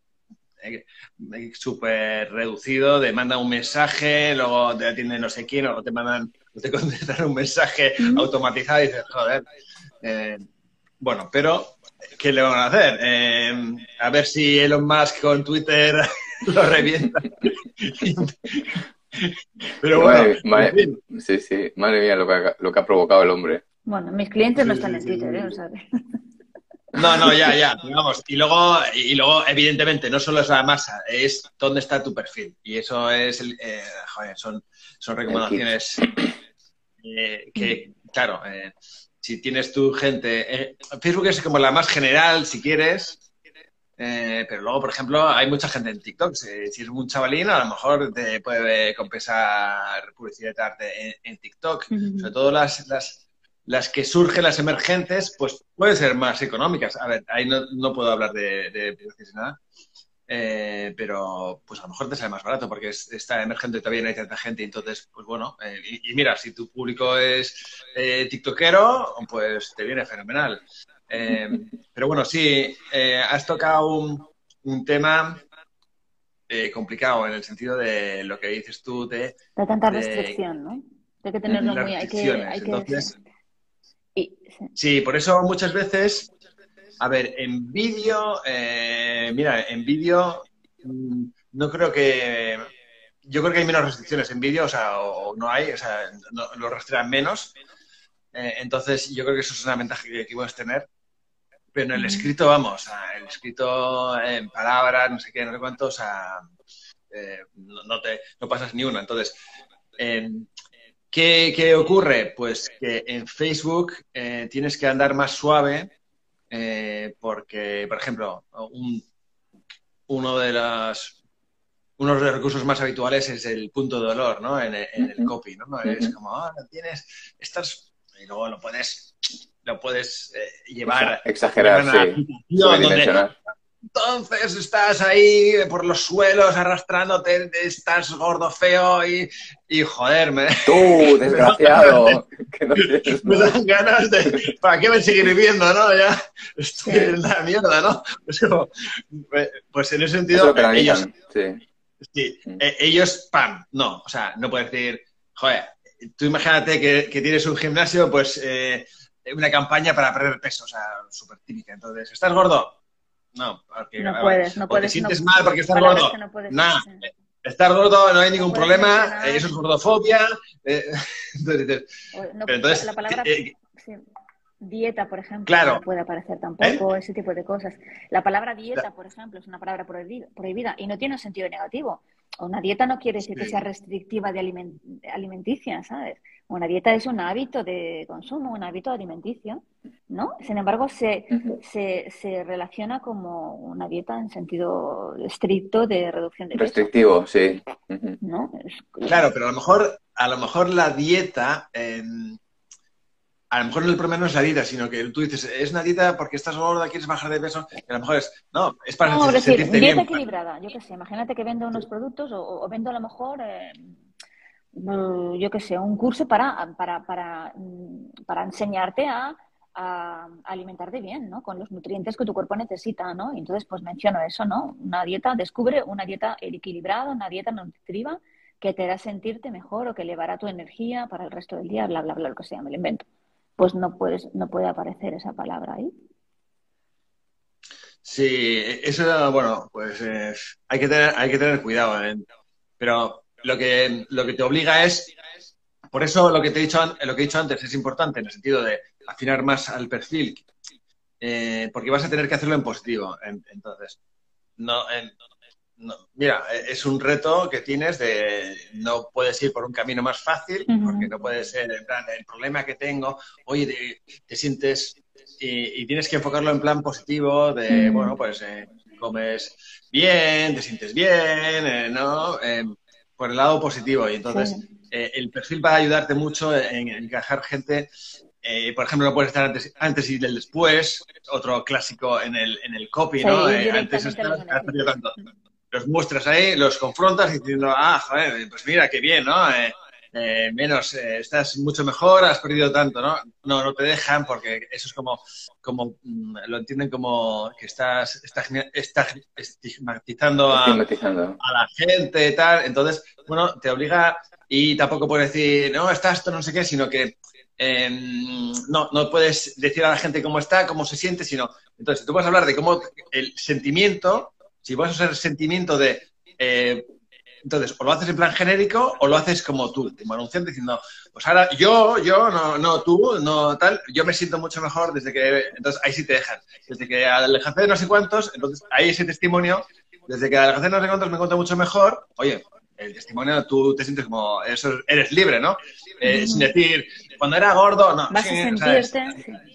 S3: súper reducido, te mandan un mensaje, luego te atiende no sé quién, o te mandan, te contestan un mensaje automatizado y dices, joder. Eh, bueno, pero ¿qué le van a hacer? Eh, a ver si Elon Musk con Twitter lo revienta. pero bueno,
S1: madre, sí, sí, madre mía lo que, ha, lo que ha provocado el hombre.
S2: Bueno, mis clientes no están en Twitter, ¿eh? O sea,
S3: no, no, ya, ya, vamos. Y luego, y luego, evidentemente, no solo es la masa, es dónde está tu perfil. Y eso es, eh, joder, son, son recomendaciones eh, que, claro, eh, si tienes tu gente, Facebook es como la más general, si quieres, pero luego, por ejemplo, hay mucha gente en TikTok. Si, es un chavalín, a lo mejor te puede compensar publicidad arte en, TikTok. Sobre todo las, las las que surgen, las emergentes, pues pueden ser más económicas. A ver, ahí no, puedo hablar de, de precios nada, eh, pero pues a lo mejor te sale más barato porque está emergente y todavía no hay tanta gente. Entonces, pues bueno, eh, y, mira, si tu público es eh, tiktokero, pues te viene fenomenal. pero bueno, sí, has tocado un, un tema complicado en el sentido de lo que dices tú de...
S2: De tanta restricción, ¿no? Hay que tenerlo muy... Hay que, hay que...
S3: Entonces, Sí, por eso muchas veces, a ver, en vídeo, eh, mira, en vídeo mm, no creo que, yo creo que hay menos restricciones en vídeo, o sea, o, no hay, o sea, lo rastrean menos. Eh, entonces, yo creo que eso es una ventaja que, que puedes tener. pero en el escrito, vamos, el escrito en palabras, no sé qué, no sé cuánto, o sea, eh, no, te, no pasas ni una. Entonces, ¿qué, ocurre? Pues que en Facebook eh, tienes que andar más suave eh, porque, por ejemplo, uno de las uno de los recursos más habituales es el punto de dolor, ¿no? En, el copy, ¿no? Es como, ah, tienes, estás, y luego lo puedes, lo puedes eh, llevar.
S1: Exagerar, sí.
S3: Entonces estás ahí por los suelos arrastrándote, estás gordo, feo y, y joder, me...
S1: Tú, desgraciado.
S3: me dan ganas de... ¿Para qué me seguir viviendo, no? Ya estoy en la mierda, ¿no? pues en ese sentido... ellos, sí. Sí, mm. eh, ellos, pam, no, o sea, no puedes decir, joder, tú imagínate que, tienes un gimnasio, pues eh, una campaña para perder peso, o sea, súper típica. Entonces, ¿estás gordo? No,
S2: porque, no puedes, no puedes.
S3: ¿Te sientes mal porque estás gordo? No. Estar gordo no hay ningún problema, eso es gordofobia. Eh,
S2: entonces, la palabra, dieta, por ejemplo, no puede aparecer tampoco, ese tipo de cosas. La palabra dieta, por ejemplo, es una palabra prohibida, y no tiene un sentido negativo. Una dieta no quiere decir que sea restrictiva de alimenticia, ¿sabes? Una dieta es un hábito de consumo, un hábito alimenticio, ¿no? Sin embargo, se, se, relaciona como una dieta en sentido estricto de reducción de
S1: peso. Restrictivo, sí.
S3: ¿No? Claro, pero a lo mejor, a lo mejor la dieta a lo mejor el problema no es la dieta, sino que tú dices, es una dieta porque estás gorda, quieres bajar de peso, y a lo mejor es, no, es para no,
S2: decir, dieta equilibrada, yo qué sé, imagínate que vendo unos productos o, vendo a lo mejor, eh, mm, yo qué sé, un curso para, para, para, mm, para enseñarte a, alimentarte bien, ¿no? Con los nutrientes que tu cuerpo necesita, ¿no? Y entonces, pues menciono eso, ¿no? Una dieta, descubre una dieta equilibrada, una dieta nutritiva que te hará sentirte mejor o que elevará tu energía para el resto del día, bla, bla, bla, lo que sea, me lo invento pues no, puedes, no puede aparecer esa palabra ahí.
S3: Sí, eso, bueno, pues eh, hay, que tener, hay que tener cuidado. ¿eh? Pero lo que, lo que te obliga es, por eso lo que te he dicho, lo que he dicho antes es importante en el sentido de afinar más al perfil, eh, porque vas a tener que hacerlo en positivo. entonces, no, en, mira, e, es un reto que tienes de no puedes ir por un camino más fácil, porque no puede ser, en plan, el problema que tengo, oye, te, sientes y, tienes que enfocarlo en plan positivo, de, bueno, pues eh, comes bien, te sientes bien, eh, ¿no? Em, por el lado positivo. Y entonces, eh, el perfil va a ayudarte mucho en, encajar gente por ejemplo, no puedes estar antes, antes y del después, otro clásico en el, en el copy, ¿no? antes estás, tanto los muestras ahí, los confrontas diciendo, ah, joder, pues mira, qué bien, ¿no? Eh, eh, menos, eh, estás mucho mejor, has perdido tanto, ¿no? No, no te dejan porque eso es como, como mm, lo entienden como que estás, estás, estigmatizando, a, a, la gente y tal. Entonces, bueno, te obliga y tampoco puedes decir, no, estás esto, no sé qué, sino que em, no, no puedes decir a la gente cómo está, cómo se siente, sino, entonces tú vas a hablar de cómo el sentimiento si vas a usar el sentimiento de... Eh, entonces, o lo haces en plan genérico o lo haces como tú, como anunciante, diciendo, pues ahora yo, yo, no, no tú, no tal, yo me siento mucho mejor desde que... Entonces, ahí sí te dejan. Desde que alejaste de no sé cuántos, entonces ahí ese testimonio, desde que alejaste de no sé cuántos me encuentro mucho mejor, oye, el testimonio tú te sientes como, eso, eres libre, ¿no? Eh, sin decir, cuando era gordo, no.
S2: Vas a sentirte,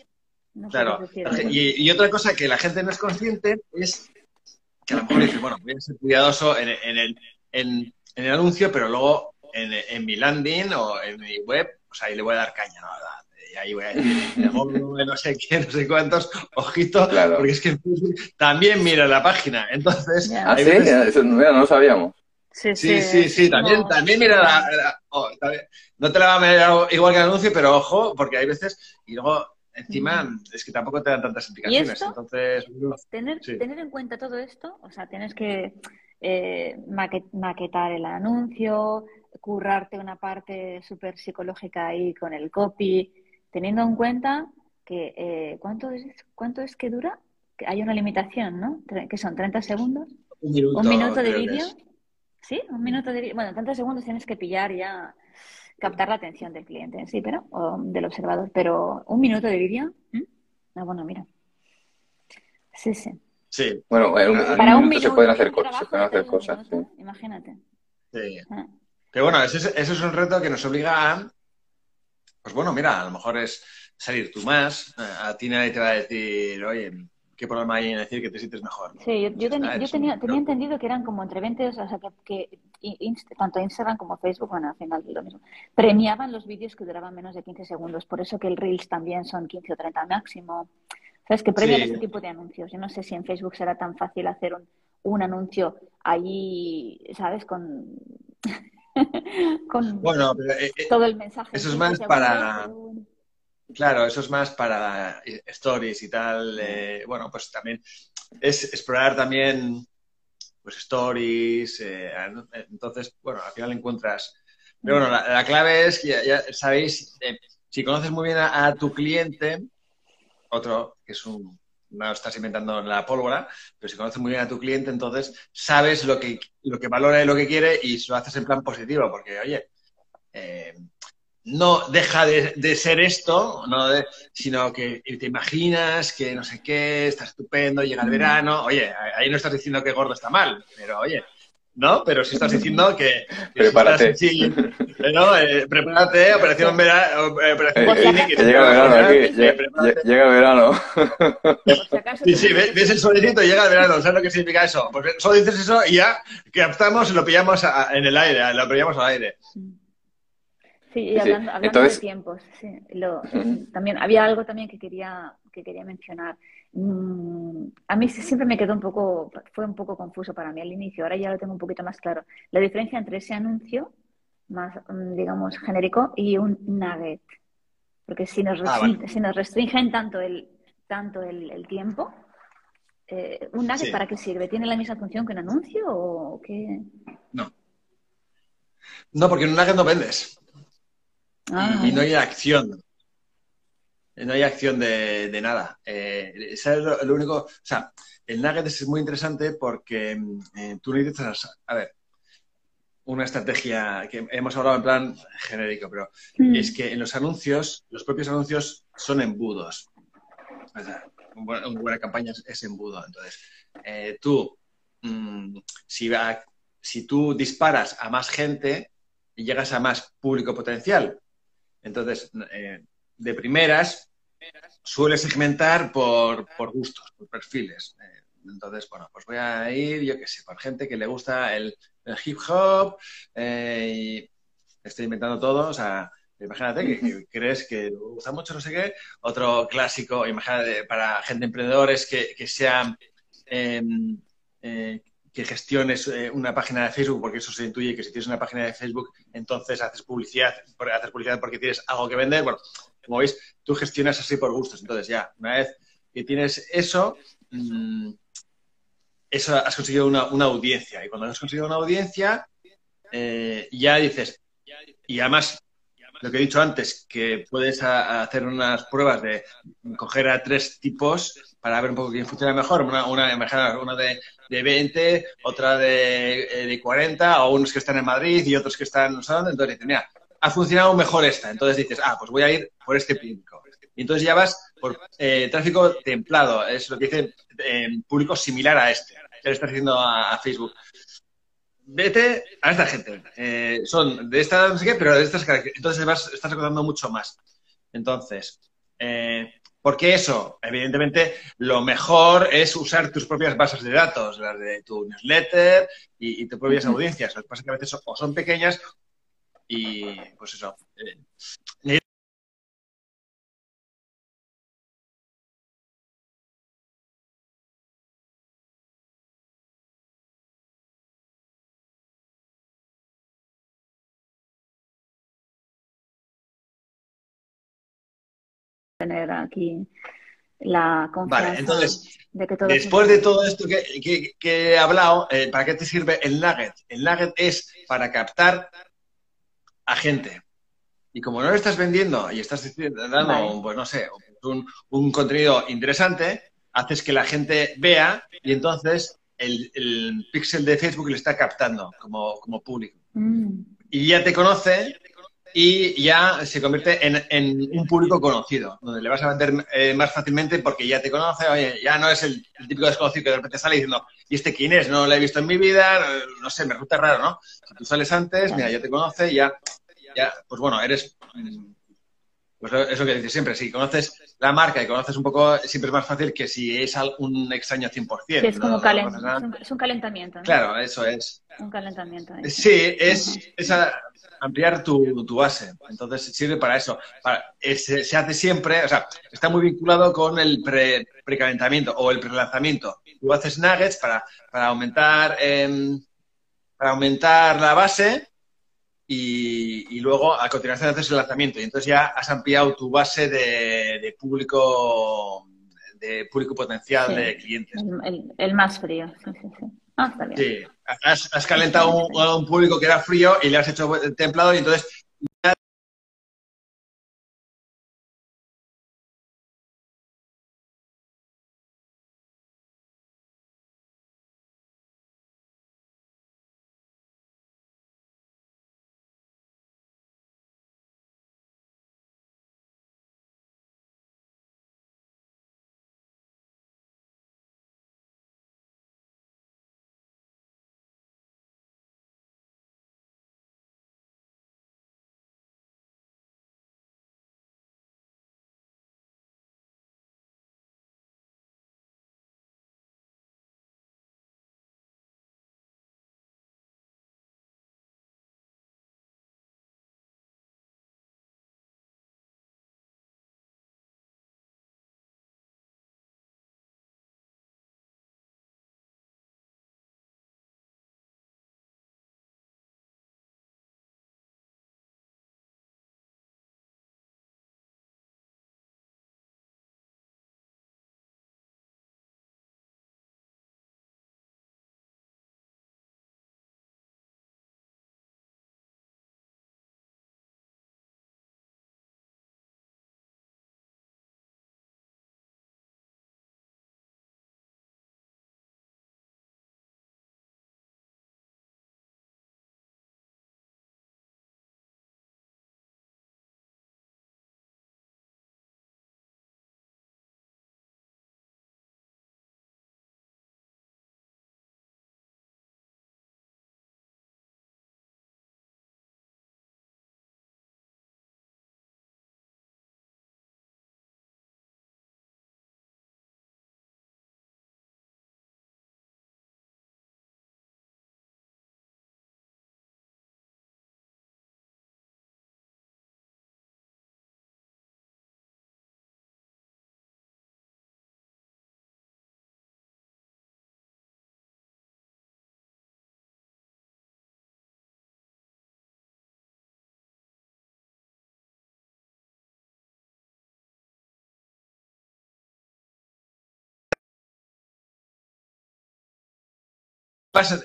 S3: claro. y, otra cosa que la gente no es consciente es que a lo mejor dices, bueno, voy a ser cuidadoso en, el, en, el anuncio, pero luego en, mi landing o en mi web, pues ahí le voy a dar caña, ¿no? Y ahí voy a decir, no sé quién, no sé cuántos, ojito, porque es que también mira la página. Entonces,
S1: ¿Ah, sí? Eso no, lo sabíamos.
S3: Sí, sí, sí, sí, también, también mira la... Oh, no te la va a mirar igual que el anuncio, pero ojo, porque hay veces, y luego encima es que tampoco te dan tantas implicaciones. Entonces,
S2: tener, tener en cuenta todo esto, o sea, tienes que eh, maquetar el anuncio, currarte una parte súper psicológica ahí con el copy, teniendo en cuenta que eh, ¿cuánto, es, ¿cuánto es que dura? Que hay una limitación, ¿no? Que son 30 segundos. Un minuto, de vídeo. ¿Sí? Un minuto de vídeo. Bueno, 30 segundos tienes que pillar ya captar la atención del cliente en sí, pero, o del observador. Pero un minuto de vídeo, ¿Mm? bueno, mira. Sí, sí.
S3: Sí.
S1: Bueno, para un minuto se pueden hacer, se pueden hacer cosas.
S2: Imagínate.
S3: Sí. Ah. Pero bueno, ese, es un reto que nos obliga a, pues bueno, mira, a lo mejor es salir tú más, a ti nadie te va a decir, oye, ¿qué problema hay en decir que te sientes mejor?
S2: Sí, yo, tenía, entendido que eran como entre 20, o sea, que, tanto Instagram como Facebook, bueno, al final lo mismo, premiaban los vídeos que duraban menos de 15 segundos, por eso que el Reels también son 15 o 30 máximo. ¿Sabes? Que premian ese tipo de anuncios. Yo no sé si en Facebook será tan fácil hacer un, un anuncio ahí, ¿sabes? Con con
S3: bueno,
S2: eh, eh, todo el mensaje.
S3: Eso es más para... Claro, eso es más para eh, stories y tal. bueno, pues también es explorar también pues stories. entonces, bueno, al final encuentras... Pero bueno, la, clave es que ya, sabéis, si conoces muy bien a tu cliente, otro que es un no estás inventando la pólvora, pero si conoces muy bien a tu cliente, entonces sabes lo que, lo que valora y lo que quiere y lo haces en plan positivo, porque, oye, eh, no deja de, ser esto, no sino que te imaginas que no sé qué, está estupendo, llega el verano, oye, ahí no estás diciendo que gordo está mal, pero oye, ¿no? Pero si estás diciendo que...
S1: prepárate.
S3: sí, ¿no? Eh, prepárate, operación verano... Eh,
S1: operación eh, que llega el verano aquí, llega, el verano.
S3: Sí, sí, ves el solecito y llega el verano, ¿sabes lo que significa eso? Porque solo dices eso y ya captamos y lo pillamos en el aire, lo pillamos al aire.
S2: Sí, y hablando, hablando de tiempos, sí, lo, también había algo también que quería, que quería mencionar. Mm, a mí siempre me quedó un poco, fue un poco confuso para mí al inicio, ahora ya lo tengo un poquito más claro. La diferencia entre ese anuncio más, mm, digamos, genérico y un nugget. Porque si nos, ah, si nos restringen tanto el, tanto el, tiempo, eh, ¿un nugget para qué sirve? ¿Tiene la misma función que un anuncio o qué?
S3: No. No, porque en un nugget no vendes. Ah. Y, no hay acción. No hay acción de, nada. Eh, lo, único? O sea, el nugget es muy interesante porque eh, tú necesitas, a ver, una estrategia que hemos hablado en plan genérico, pero mm. es que en los anuncios, los propios anuncios son embudos. O sea, una buena campaña es, embudo. Entonces, eh, tú, mm, si, va, si tú disparas a más gente y llegas a más público potencial, entonces, eh, de primeras, suele segmentar por, gustos, por perfiles. Eh, entonces, bueno, pues voy a ir, yo qué sé, por gente que le gusta el, hip hop eh, y estoy inventando todo, o sea, imagínate que, crees que gusta mucho no sé qué, otro clásico, imagínate, para gente emprendedores que, que sea em, que gestiones eh, una página de Facebook, porque eso se intuye que si tienes una página de Facebook, entonces haces publicidad, haces publicidad porque tienes algo que vender. Bueno, como veis, tú gestionas así por gustos. Entonces, ya, una vez que tienes eso, mm, eso has conseguido una, audiencia. Y cuando has conseguido una audiencia, eh, ya dices, y además lo que he dicho antes, que puedes hacer unas pruebas de coger a tres tipos para ver un poco quién funciona mejor. Una, una, una de, de 20, otra de, eh, de, 40, o unos que están en Madrid y otros que están no sé dónde. Entonces dices, mira, ha funcionado mejor esta. Entonces dices, ah, pues voy a ir por este público. Y entonces ya vas por eh, tráfico templado, es lo que dice eh, público similar a este, que le estás diciendo a Facebook vete a esta gente. Eh, son de esta, no sé qué, pero de estas Entonces vas, estás recordando mucho más. Entonces, ¿por qué eso? Evidentemente, lo mejor es usar tus propias bases de datos, las de tu newsletter y, tus propias audiencias. A veces o son pequeñas y, pues eso. Eh,
S2: tener aquí la confianza
S3: vale, entonces, de que todo después de todo esto que, he hablado, eh, ¿para qué te sirve el nugget? El nugget es para captar a gente. Y como no lo estás vendiendo y estás dando, pues no sé, un, contenido interesante, haces que la gente vea y entonces el, el píxel de Facebook le está captando como, público. Mm. Y ya te conoce y ya se convierte en, un público conocido, donde le vas a vender eh, más fácilmente porque ya te conoce, oye, ya no es el, típico desconocido que de repente sale diciendo, ¿y este quién es? No lo he visto en mi vida, no, sé, me resulta raro, ¿no? Si tú sales antes, mira, ya te conoce, ya, ya pues bueno, eres, pues eso que dices siempre, si conoces la marca y conoces un poco, siempre es más fácil que si es un extraño 100%. Sí,
S2: es como es, un, calentamiento. ¿no?
S3: Claro, eso es.
S2: Un calentamiento.
S3: Sí, es ampliar tu, tu, base. Entonces sirve para eso. se, hace siempre, o sea, está muy vinculado con el pre, precalentamiento o el prelanzamiento. Tú haces nuggets para, para aumentar em, para aumentar la base y, luego a continuación haces el lanzamiento. Y entonces ya has ampliado tu base de, público de público potencial de clientes.
S2: El, más frío, sí, sí, sí. Ah,
S3: Sí, has, calentado un, un, público que era frío y le has hecho templado y entonces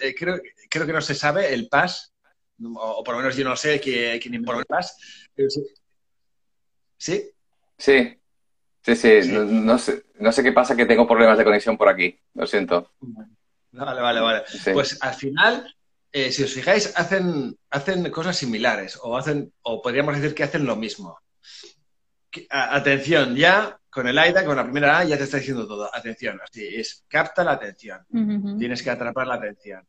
S3: Eh, creo, creo que no se sabe el PAS, o, por lo menos yo no sé quién impone el PAS. ¿Sí?
S1: Sí, sí, sí. No, sé, no sé qué pasa, que tengo problemas de conexión por aquí. Lo siento.
S3: Vale, vale, vale. Pues al final, eh, si os fijáis, hacen, hacen cosas similares o, hacen, o podríamos decir que hacen lo mismo. atención, ya con el AIDA, con la primera A, ya te está diciendo todo. Atención, así es, capta la atención. Tienes que atrapar la atención.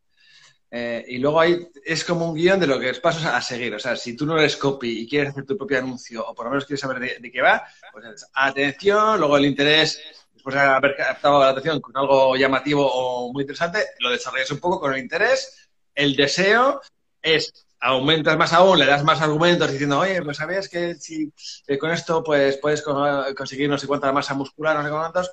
S3: Eh, y luego hay, es como un guion de lo que es pasos a, seguir. O sea, si tú no eres copy y quieres hacer tu propio anuncio, o por lo menos quieres saber de, qué va, pues atención, luego el interés, después de haber captado la atención con algo llamativo o muy interesante, lo desarrollas un poco con el interés. El deseo es aumentas más aún, le das más argumentos diciendo, oye, pues sabías que si eh, con esto pues puedes conseguir no sé cuánta masa muscular, no sé cuántos,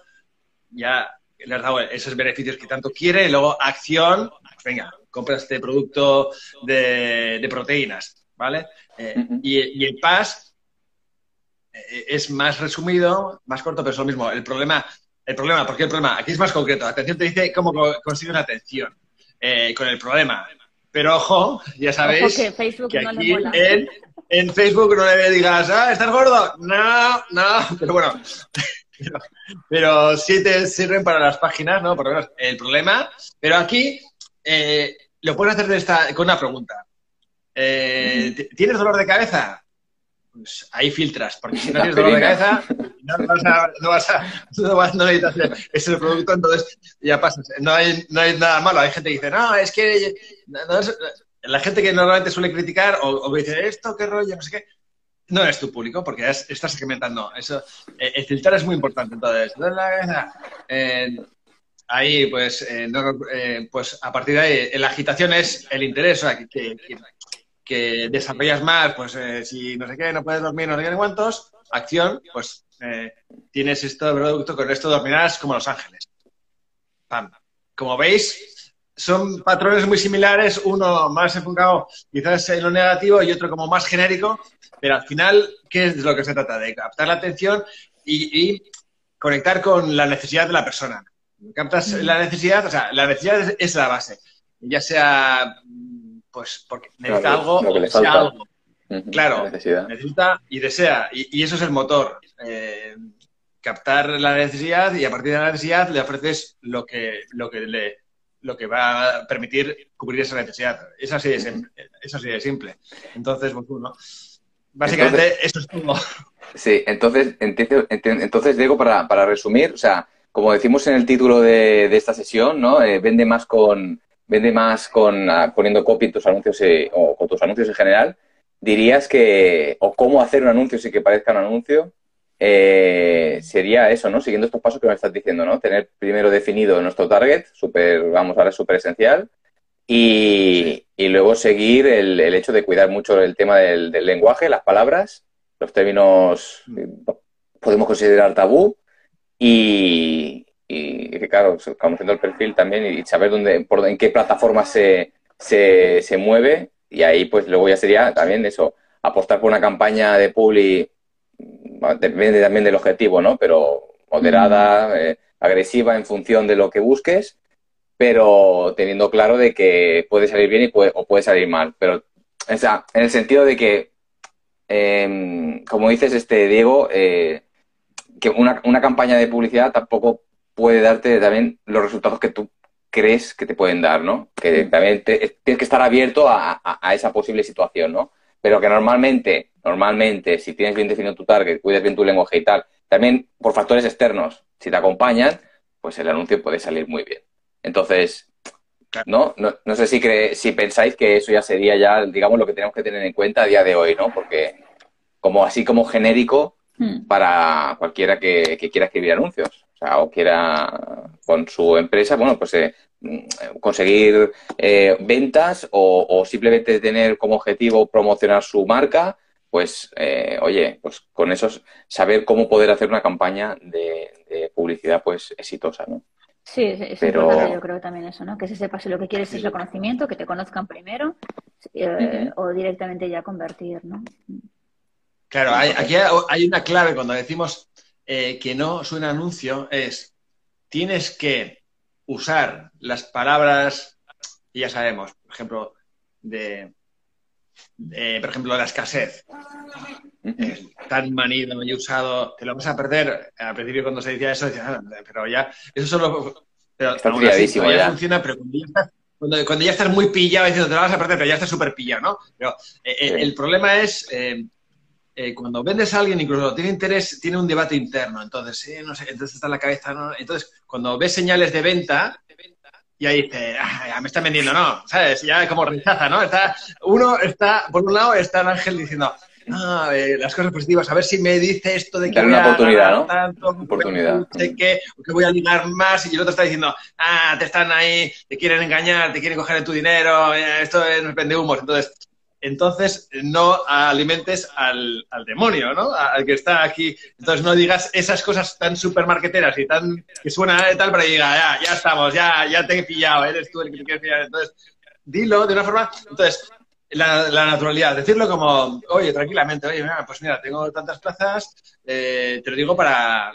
S3: ya le has dado esos beneficios que tanto quiere y luego acción, pues venga, compra este producto de, proteínas, ¿vale? Eh, y, el PAS eh, es más resumido, más corto, pero es lo mismo. El problema, el problema, ¿por qué el problema? Aquí es más concreto. Atención te dice cómo consigue una atención. con el problema, pero ojo, ya sabéis que, aquí En, Facebook no le digas, ah, ¿estás gordo? No, no, pero bueno. Pero, sí te sirven para las páginas, ¿no? Por lo menos el problema. Pero aquí eh, lo puedes hacer esta, con una pregunta. Eh, ¿Tienes dolor de cabeza? Pues ahí filtras, porque si no tienes dolor de cabeza, no vas a, no vas a, no vas, no necesitas ese producto, entonces ya pasas. No hay, no hay nada malo. Hay gente que dice, no, es que la gente que normalmente suele criticar o, o dice, esto, qué rollo, no sé qué, no eres tu público porque estás segmentando. Eso, eh, el filtrar es muy importante. Entonces, eh, ahí, pues, eh, eh, pues a partir de ahí, la agitación es el interés, o sea, que, que, desarrollas más, pues si no sé qué, no puedes dormir, no sé qué, cuántos, acción, pues tienes esto de producto, con esto dormirás como Los Ángeles. Como veis, son patrones muy similares, uno más enfocado quizás en lo negativo y otro como más genérico, pero al final, ¿qué es de lo que se trata? De captar la atención y, conectar con la necesidad de la persona. Captas la necesidad, o sea, la necesidad es, la base. Ya sea, pues, porque necesita algo o sea algo. Claro, necesita y desea. Y, eso es el motor. Eh, captar la necesidad y a partir de la necesidad le ofreces lo que, lo que le lo que va a permitir cubrir esa necesidad. Es así de, es así de simple. Entonces, pues, bueno, Básicamente eso es todo.
S1: Sí, entonces, entonces Diego, para, para, resumir, o sea, como decimos en el título de, esta sesión, ¿no? Eh, vende más con vende más con ah, poniendo copy en tus anuncios eh, o con tus anuncios en general. Dirías que, o cómo hacer un anuncio sin que parezca un anuncio, eh, sería eso, ¿no? Siguiendo estos pasos que me estás diciendo, ¿no? Tener primero definido nuestro target, súper, vamos, ahora es súper esencial. Y, luego seguir el, hecho de cuidar mucho el tema del, lenguaje, las palabras, los términos podemos considerar tabú y, que claro, conociendo el perfil también y saber dónde, por, en qué plataforma se, se, se mueve y ahí pues luego ya sería también eso, apostar por una campaña de publi, depende también del objetivo, ¿no? Pero moderada, eh, agresiva en función de lo que busques pero teniendo claro de que puede salir bien y puede, o puede salir mal. Pero, o sea, en el sentido de que, em, como dices, este Diego, eh, que una, una, campaña de publicidad tampoco puede darte también los resultados que tú crees que te pueden dar, ¿no? Que también tienes que estar abierto a, a, esa posible situación, ¿no? Pero que normalmente, normalmente, si tienes bien definido tu target, cuidas bien tu lenguaje y tal, también por factores externos, si te acompañan, pues el anuncio puede salir muy bien. Entonces, ¿no? No, no sé si, si pensáis que eso ya sería ya, digamos, lo que tenemos que tener en cuenta a día de hoy, ¿no? Porque como así como genérico hmm. para cualquiera que, quiera escribir anuncios, sea, o quiera con su empresa, bueno, pues eh, conseguir eh, ventas o, simplemente tener como objetivo promocionar su marca, pues, eh, oye, pues con eso saber cómo poder hacer una campaña de, de publicidad, pues, exitosa, ¿no?
S2: Sí, es importante yo creo también eso, ¿no? Que se sepa si lo que quieres es reconocimiento, que te conozcan primero eh, o directamente ya convertir, ¿no?
S3: Claro, aquí hay una clave cuando decimos eh, que no suena anuncio, es tienes que usar las palabras, ya sabemos, por ejemplo, de, por ejemplo, la escasez. tan manido y usado, te lo vas a perder. Al principio cuando se decía eso, decía, ah, pero ya, eso solo... Pero Está ya, funciona, pero cuando ya, estás, cuando, ya estás muy pillado diciendo te lo vas a perder, pero ya estás súper pillado, ¿no? Pero eh, eh, el problema es... Eh, cuando vendes a alguien, incluso tiene interés, tiene un debate interno. Entonces, no sé, entonces está en la cabeza. ¿no? Entonces, cuando ves señales de venta, y ahí dice, ah, ya me está vendiendo, ¿no? ¿Sabes? Ya como rechaza, ¿no? Está, uno está, por un lado, está el ángel diciendo, ah, eh, las cosas positivas, a ver si me dice esto de que
S1: voy una oportunidad, ¿no?
S3: tanto, oportunidad. que, que voy a ligar más y el otro está diciendo, ah, te están ahí, te quieren engañar, te quieren coger tu dinero, eh, esto es vende humos. Entonces, entonces no alimentes al, al, demonio, ¿no? Al que está aquí. Entonces no digas esas cosas tan supermarketeras y tan que suena tal para diga, ya, ya estamos, ya, ya te he pillado, eres tú el que te quieres pillar. Entonces, dilo de una forma. Entonces, la, naturalidad, decirlo como, oye, tranquilamente, oye, mira, pues mira, tengo tantas plazas, eh, te lo digo para,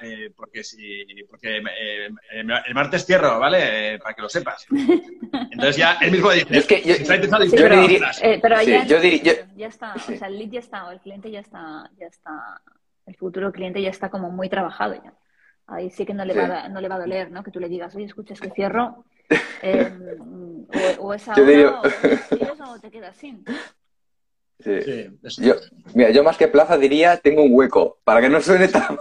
S3: eh, porque si, porque eh, el martes cierro, ¿vale? para que lo sepas. Entonces ya él mismo dice, es que yo, yo,
S2: diría, pero ahí ya, ya, está, o sea, el lead ya está, o el cliente ya está, ya está, el futuro cliente ya está como muy trabajado ya. Ahí sí que no le, Va, no le va a doler, ¿no? Que tú le digas, oye, escuchas que cierro, eh, o, o, esa o, te quedas sin.
S1: Yo, mira, yo más que plaza diría tengo un hueco, para que no suene tan,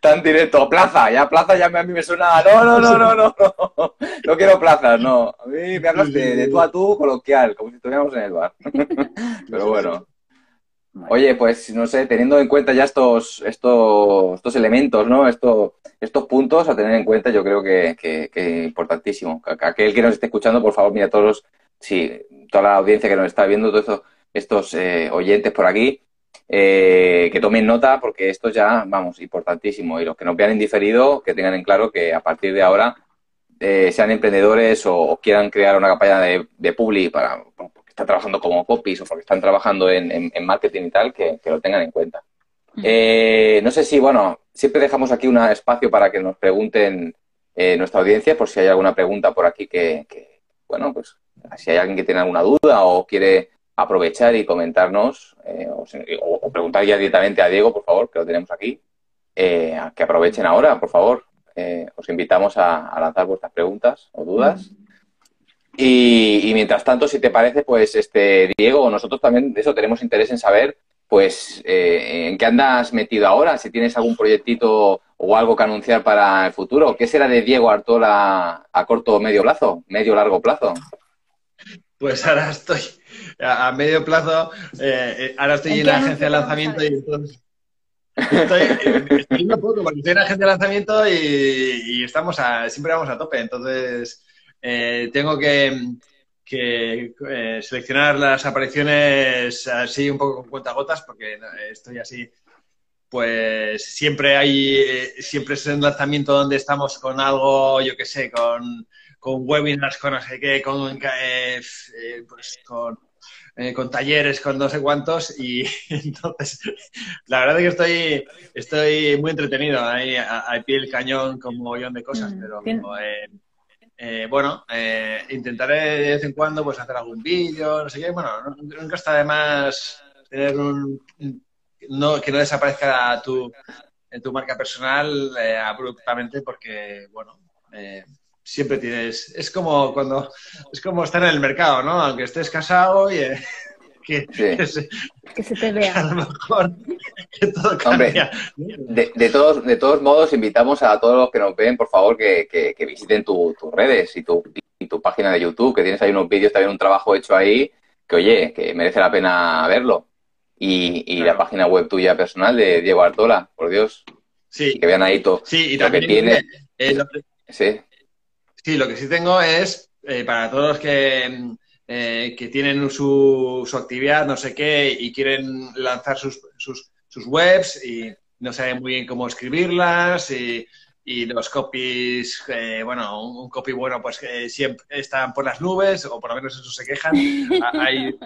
S1: tan, directo. Plaza, ya plaza ya a mí me suena, no, no, no, no, no, no, no quiero plazas, no. A mí me hablas de, tú a tú coloquial, como si estuviéramos en el bar. Pero bueno. Oye, pues no sé, teniendo en cuenta ya estos, estos, estos elementos, ¿no? Estos, estos puntos a tener en cuenta, yo creo que, que, importantísimo. Aquel que nos esté escuchando, por favor, mira todos los, sí, toda la audiencia que nos está viendo, todo esto estos eh, oyentes por aquí, eh, que tomen nota porque esto ya, vamos, importantísimo. Y los que nos vean indiferido, que tengan en claro que a partir de ahora eh, sean emprendedores o, quieran crear una campaña de, de publi para, porque están trabajando como copies o porque están trabajando en, marketing y tal, que, lo tengan en cuenta. no sé si, bueno, siempre dejamos aquí un espacio para que nos pregunten nuestra audiencia, por si hay alguna pregunta por aquí que, que, bueno, pues si hay alguien que tiene alguna duda o quiere aprovechar y comentarnos eh, o, preguntar ya directamente a Diego, por favor, que lo tenemos aquí, eh, que aprovechen ahora, por favor. Eh, os invitamos a, lanzar vuestras preguntas o dudas. Y, mientras tanto, si te parece, pues este Diego, nosotros también de eso tenemos interés en saber, pues en qué andas metido ahora, si tienes algún proyectito o algo que anunciar para el futuro. ¿Qué será de Diego Artola a corto o medio plazo, medio o largo plazo?
S3: Pues ahora estoy a, medio plazo, eh, eh, ahora estoy en, la agencia de lanzamiento y entonces... Estoy, estoy poco porque estoy en la agencia de lanzamiento y, estamos a, siempre vamos a tope. Entonces, eh, tengo que, seleccionar las apariciones así un poco con cuentagotas porque estoy así. Pues siempre hay, siempre es un lanzamiento donde estamos con algo, yo qué sé, con, con webinars, con no sé qué, con, pues, con eh, con talleres, con no sé cuántos, y entonces la verdad es que estoy, estoy muy entretenido ahí al pie del cañón con un montón de cosas, mm, pero eh, eh, bueno, intentaré de vez en cuando pues hacer algún vídeo, no sé qué, bueno, nunca está de más tener un, no, que no desaparezca tu, tu marca personal abruptamente porque, bueno, siempre tienes. Es como cuando. Es como estar en el mercado, ¿no? Aunque estés casado y. Eh,
S2: que, se, te vea.
S3: a lo mejor que todo cambia.
S1: de, todos, de todos modos, invitamos a todos los que nos ven, por favor, que, que, visiten tus redes y tu, y tu página de YouTube, que tienes ahí unos vídeos, también un trabajo hecho ahí, que oye, que merece la pena verlo. Y, y la página web tuya personal de Diego Artola, por Dios.
S3: Sí.
S1: que vean ahí todo
S3: sí, y lo que tiene. Sí. Sí, lo que sí tengo es, eh, para todos los que, eh, que tienen su, su, actividad, no sé qué, y quieren lanzar sus, sus, sus webs y no saben muy bien cómo escribirlas y y los copies, eh, bueno, un, copy bueno, pues que siempre están por las nubes, o por lo menos eso se quejan. hay,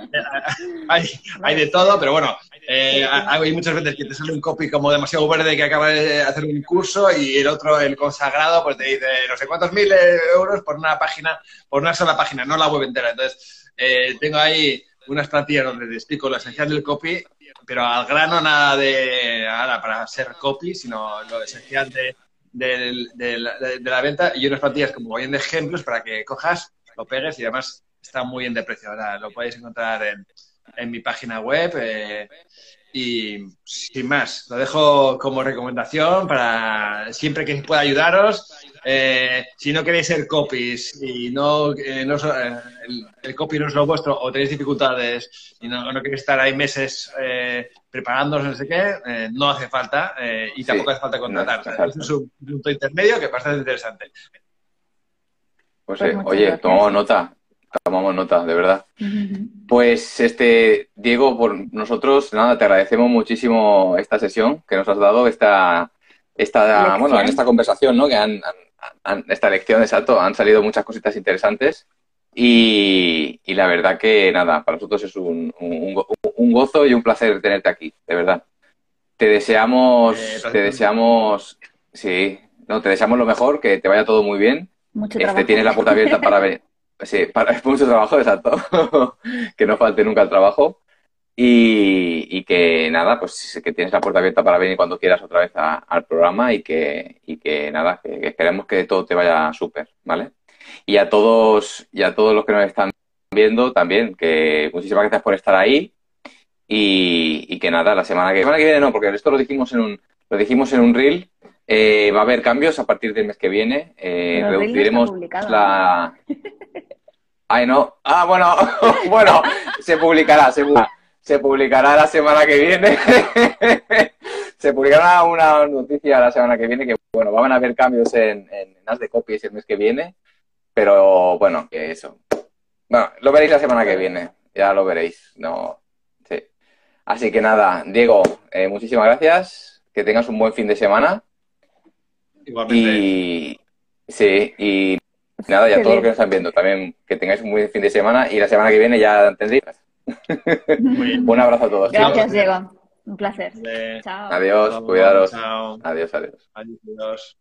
S3: hay, hay, de todo, pero bueno, eh, hay muchas veces que te sale un copy como demasiado verde que acaba de hacer un curso y el otro, el consagrado, pues te dice no sé cuántos mil euros por una página, por una sola página, no la web entera. Entonces, eh, tengo ahí unas plantillas donde te explico la esencial del copy, pero al grano nada de nada para ser copy, sino lo esencial de de, la, venta y unas plantillas como bien de ejemplos para que cojas, lo pegues y además está muy bien de precio. Ahora lo podéis encontrar en, en mi página web. Eh, y sin más, lo dejo como recomendación para siempre que pueda ayudaros. Eh, si no queréis ser copies y no, eh, no el, copy no es lo vuestro o tenéis dificultades y no, no queréis estar ahí meses preparándonos, no sé qué, eh, no hace falta eh, y tampoco hace falta contratar. es un punto intermedio que parece interesante.
S1: Pues, pues oye, tomamos nota, tomamos nota, de verdad. Pues este, Diego, por nosotros, nada, te agradecemos muchísimo esta sesión que nos has dado, esta, esta bueno, en esta conversación, ¿no? Que han, esta lección, exacto, han salido muchas cositas interesantes. Y, la verdad que nada, para nosotros es un, un, gozo y un placer tenerte aquí, de verdad. Te deseamos, eh, te deseamos, sí, no, te deseamos lo mejor, que te vaya todo muy bien.
S2: Mucho
S1: este,
S2: trabajo.
S1: Tienes la puerta abierta para ver. Sí, para, mucho trabajo, exacto. que no falte nunca el trabajo. Y, que nada, pues que tienes la puerta abierta para venir cuando quieras otra vez al programa y que, y que nada, que, que esperemos que todo te vaya súper, ¿vale? Y a todos, y a todos los que nos están viendo también, que muchísimas gracias por estar ahí. Y, que nada, la semana que, semana que viene no, porque esto lo dijimos en un, lo dijimos en un reel. Eh, va a haber cambios a partir del mes que viene. Eh, reduciremos la. Ay, no. Ah, bueno, bueno, se publicará, se, se publicará la semana que viene. se publicará una noticia la semana que viene que, bueno, van a haber cambios en, en las de copies el mes que viene. Pero bueno, que eso. Bueno, lo veréis la semana que viene. Ya lo veréis. No. Sí. Así que nada, Diego, eh, muchísimas gracias. Que tengas un buen fin de semana.
S3: Igualmente.
S1: Y sí, y nada, ya todos los que nos están viendo también que tengáis un buen fin de semana y la semana que viene ya tendréis. Un abrazo a todos.
S2: Gracias, Diego. Un placer.
S1: Chao. Adiós, cuidaros. Adiós, adiós.
S3: Adiós.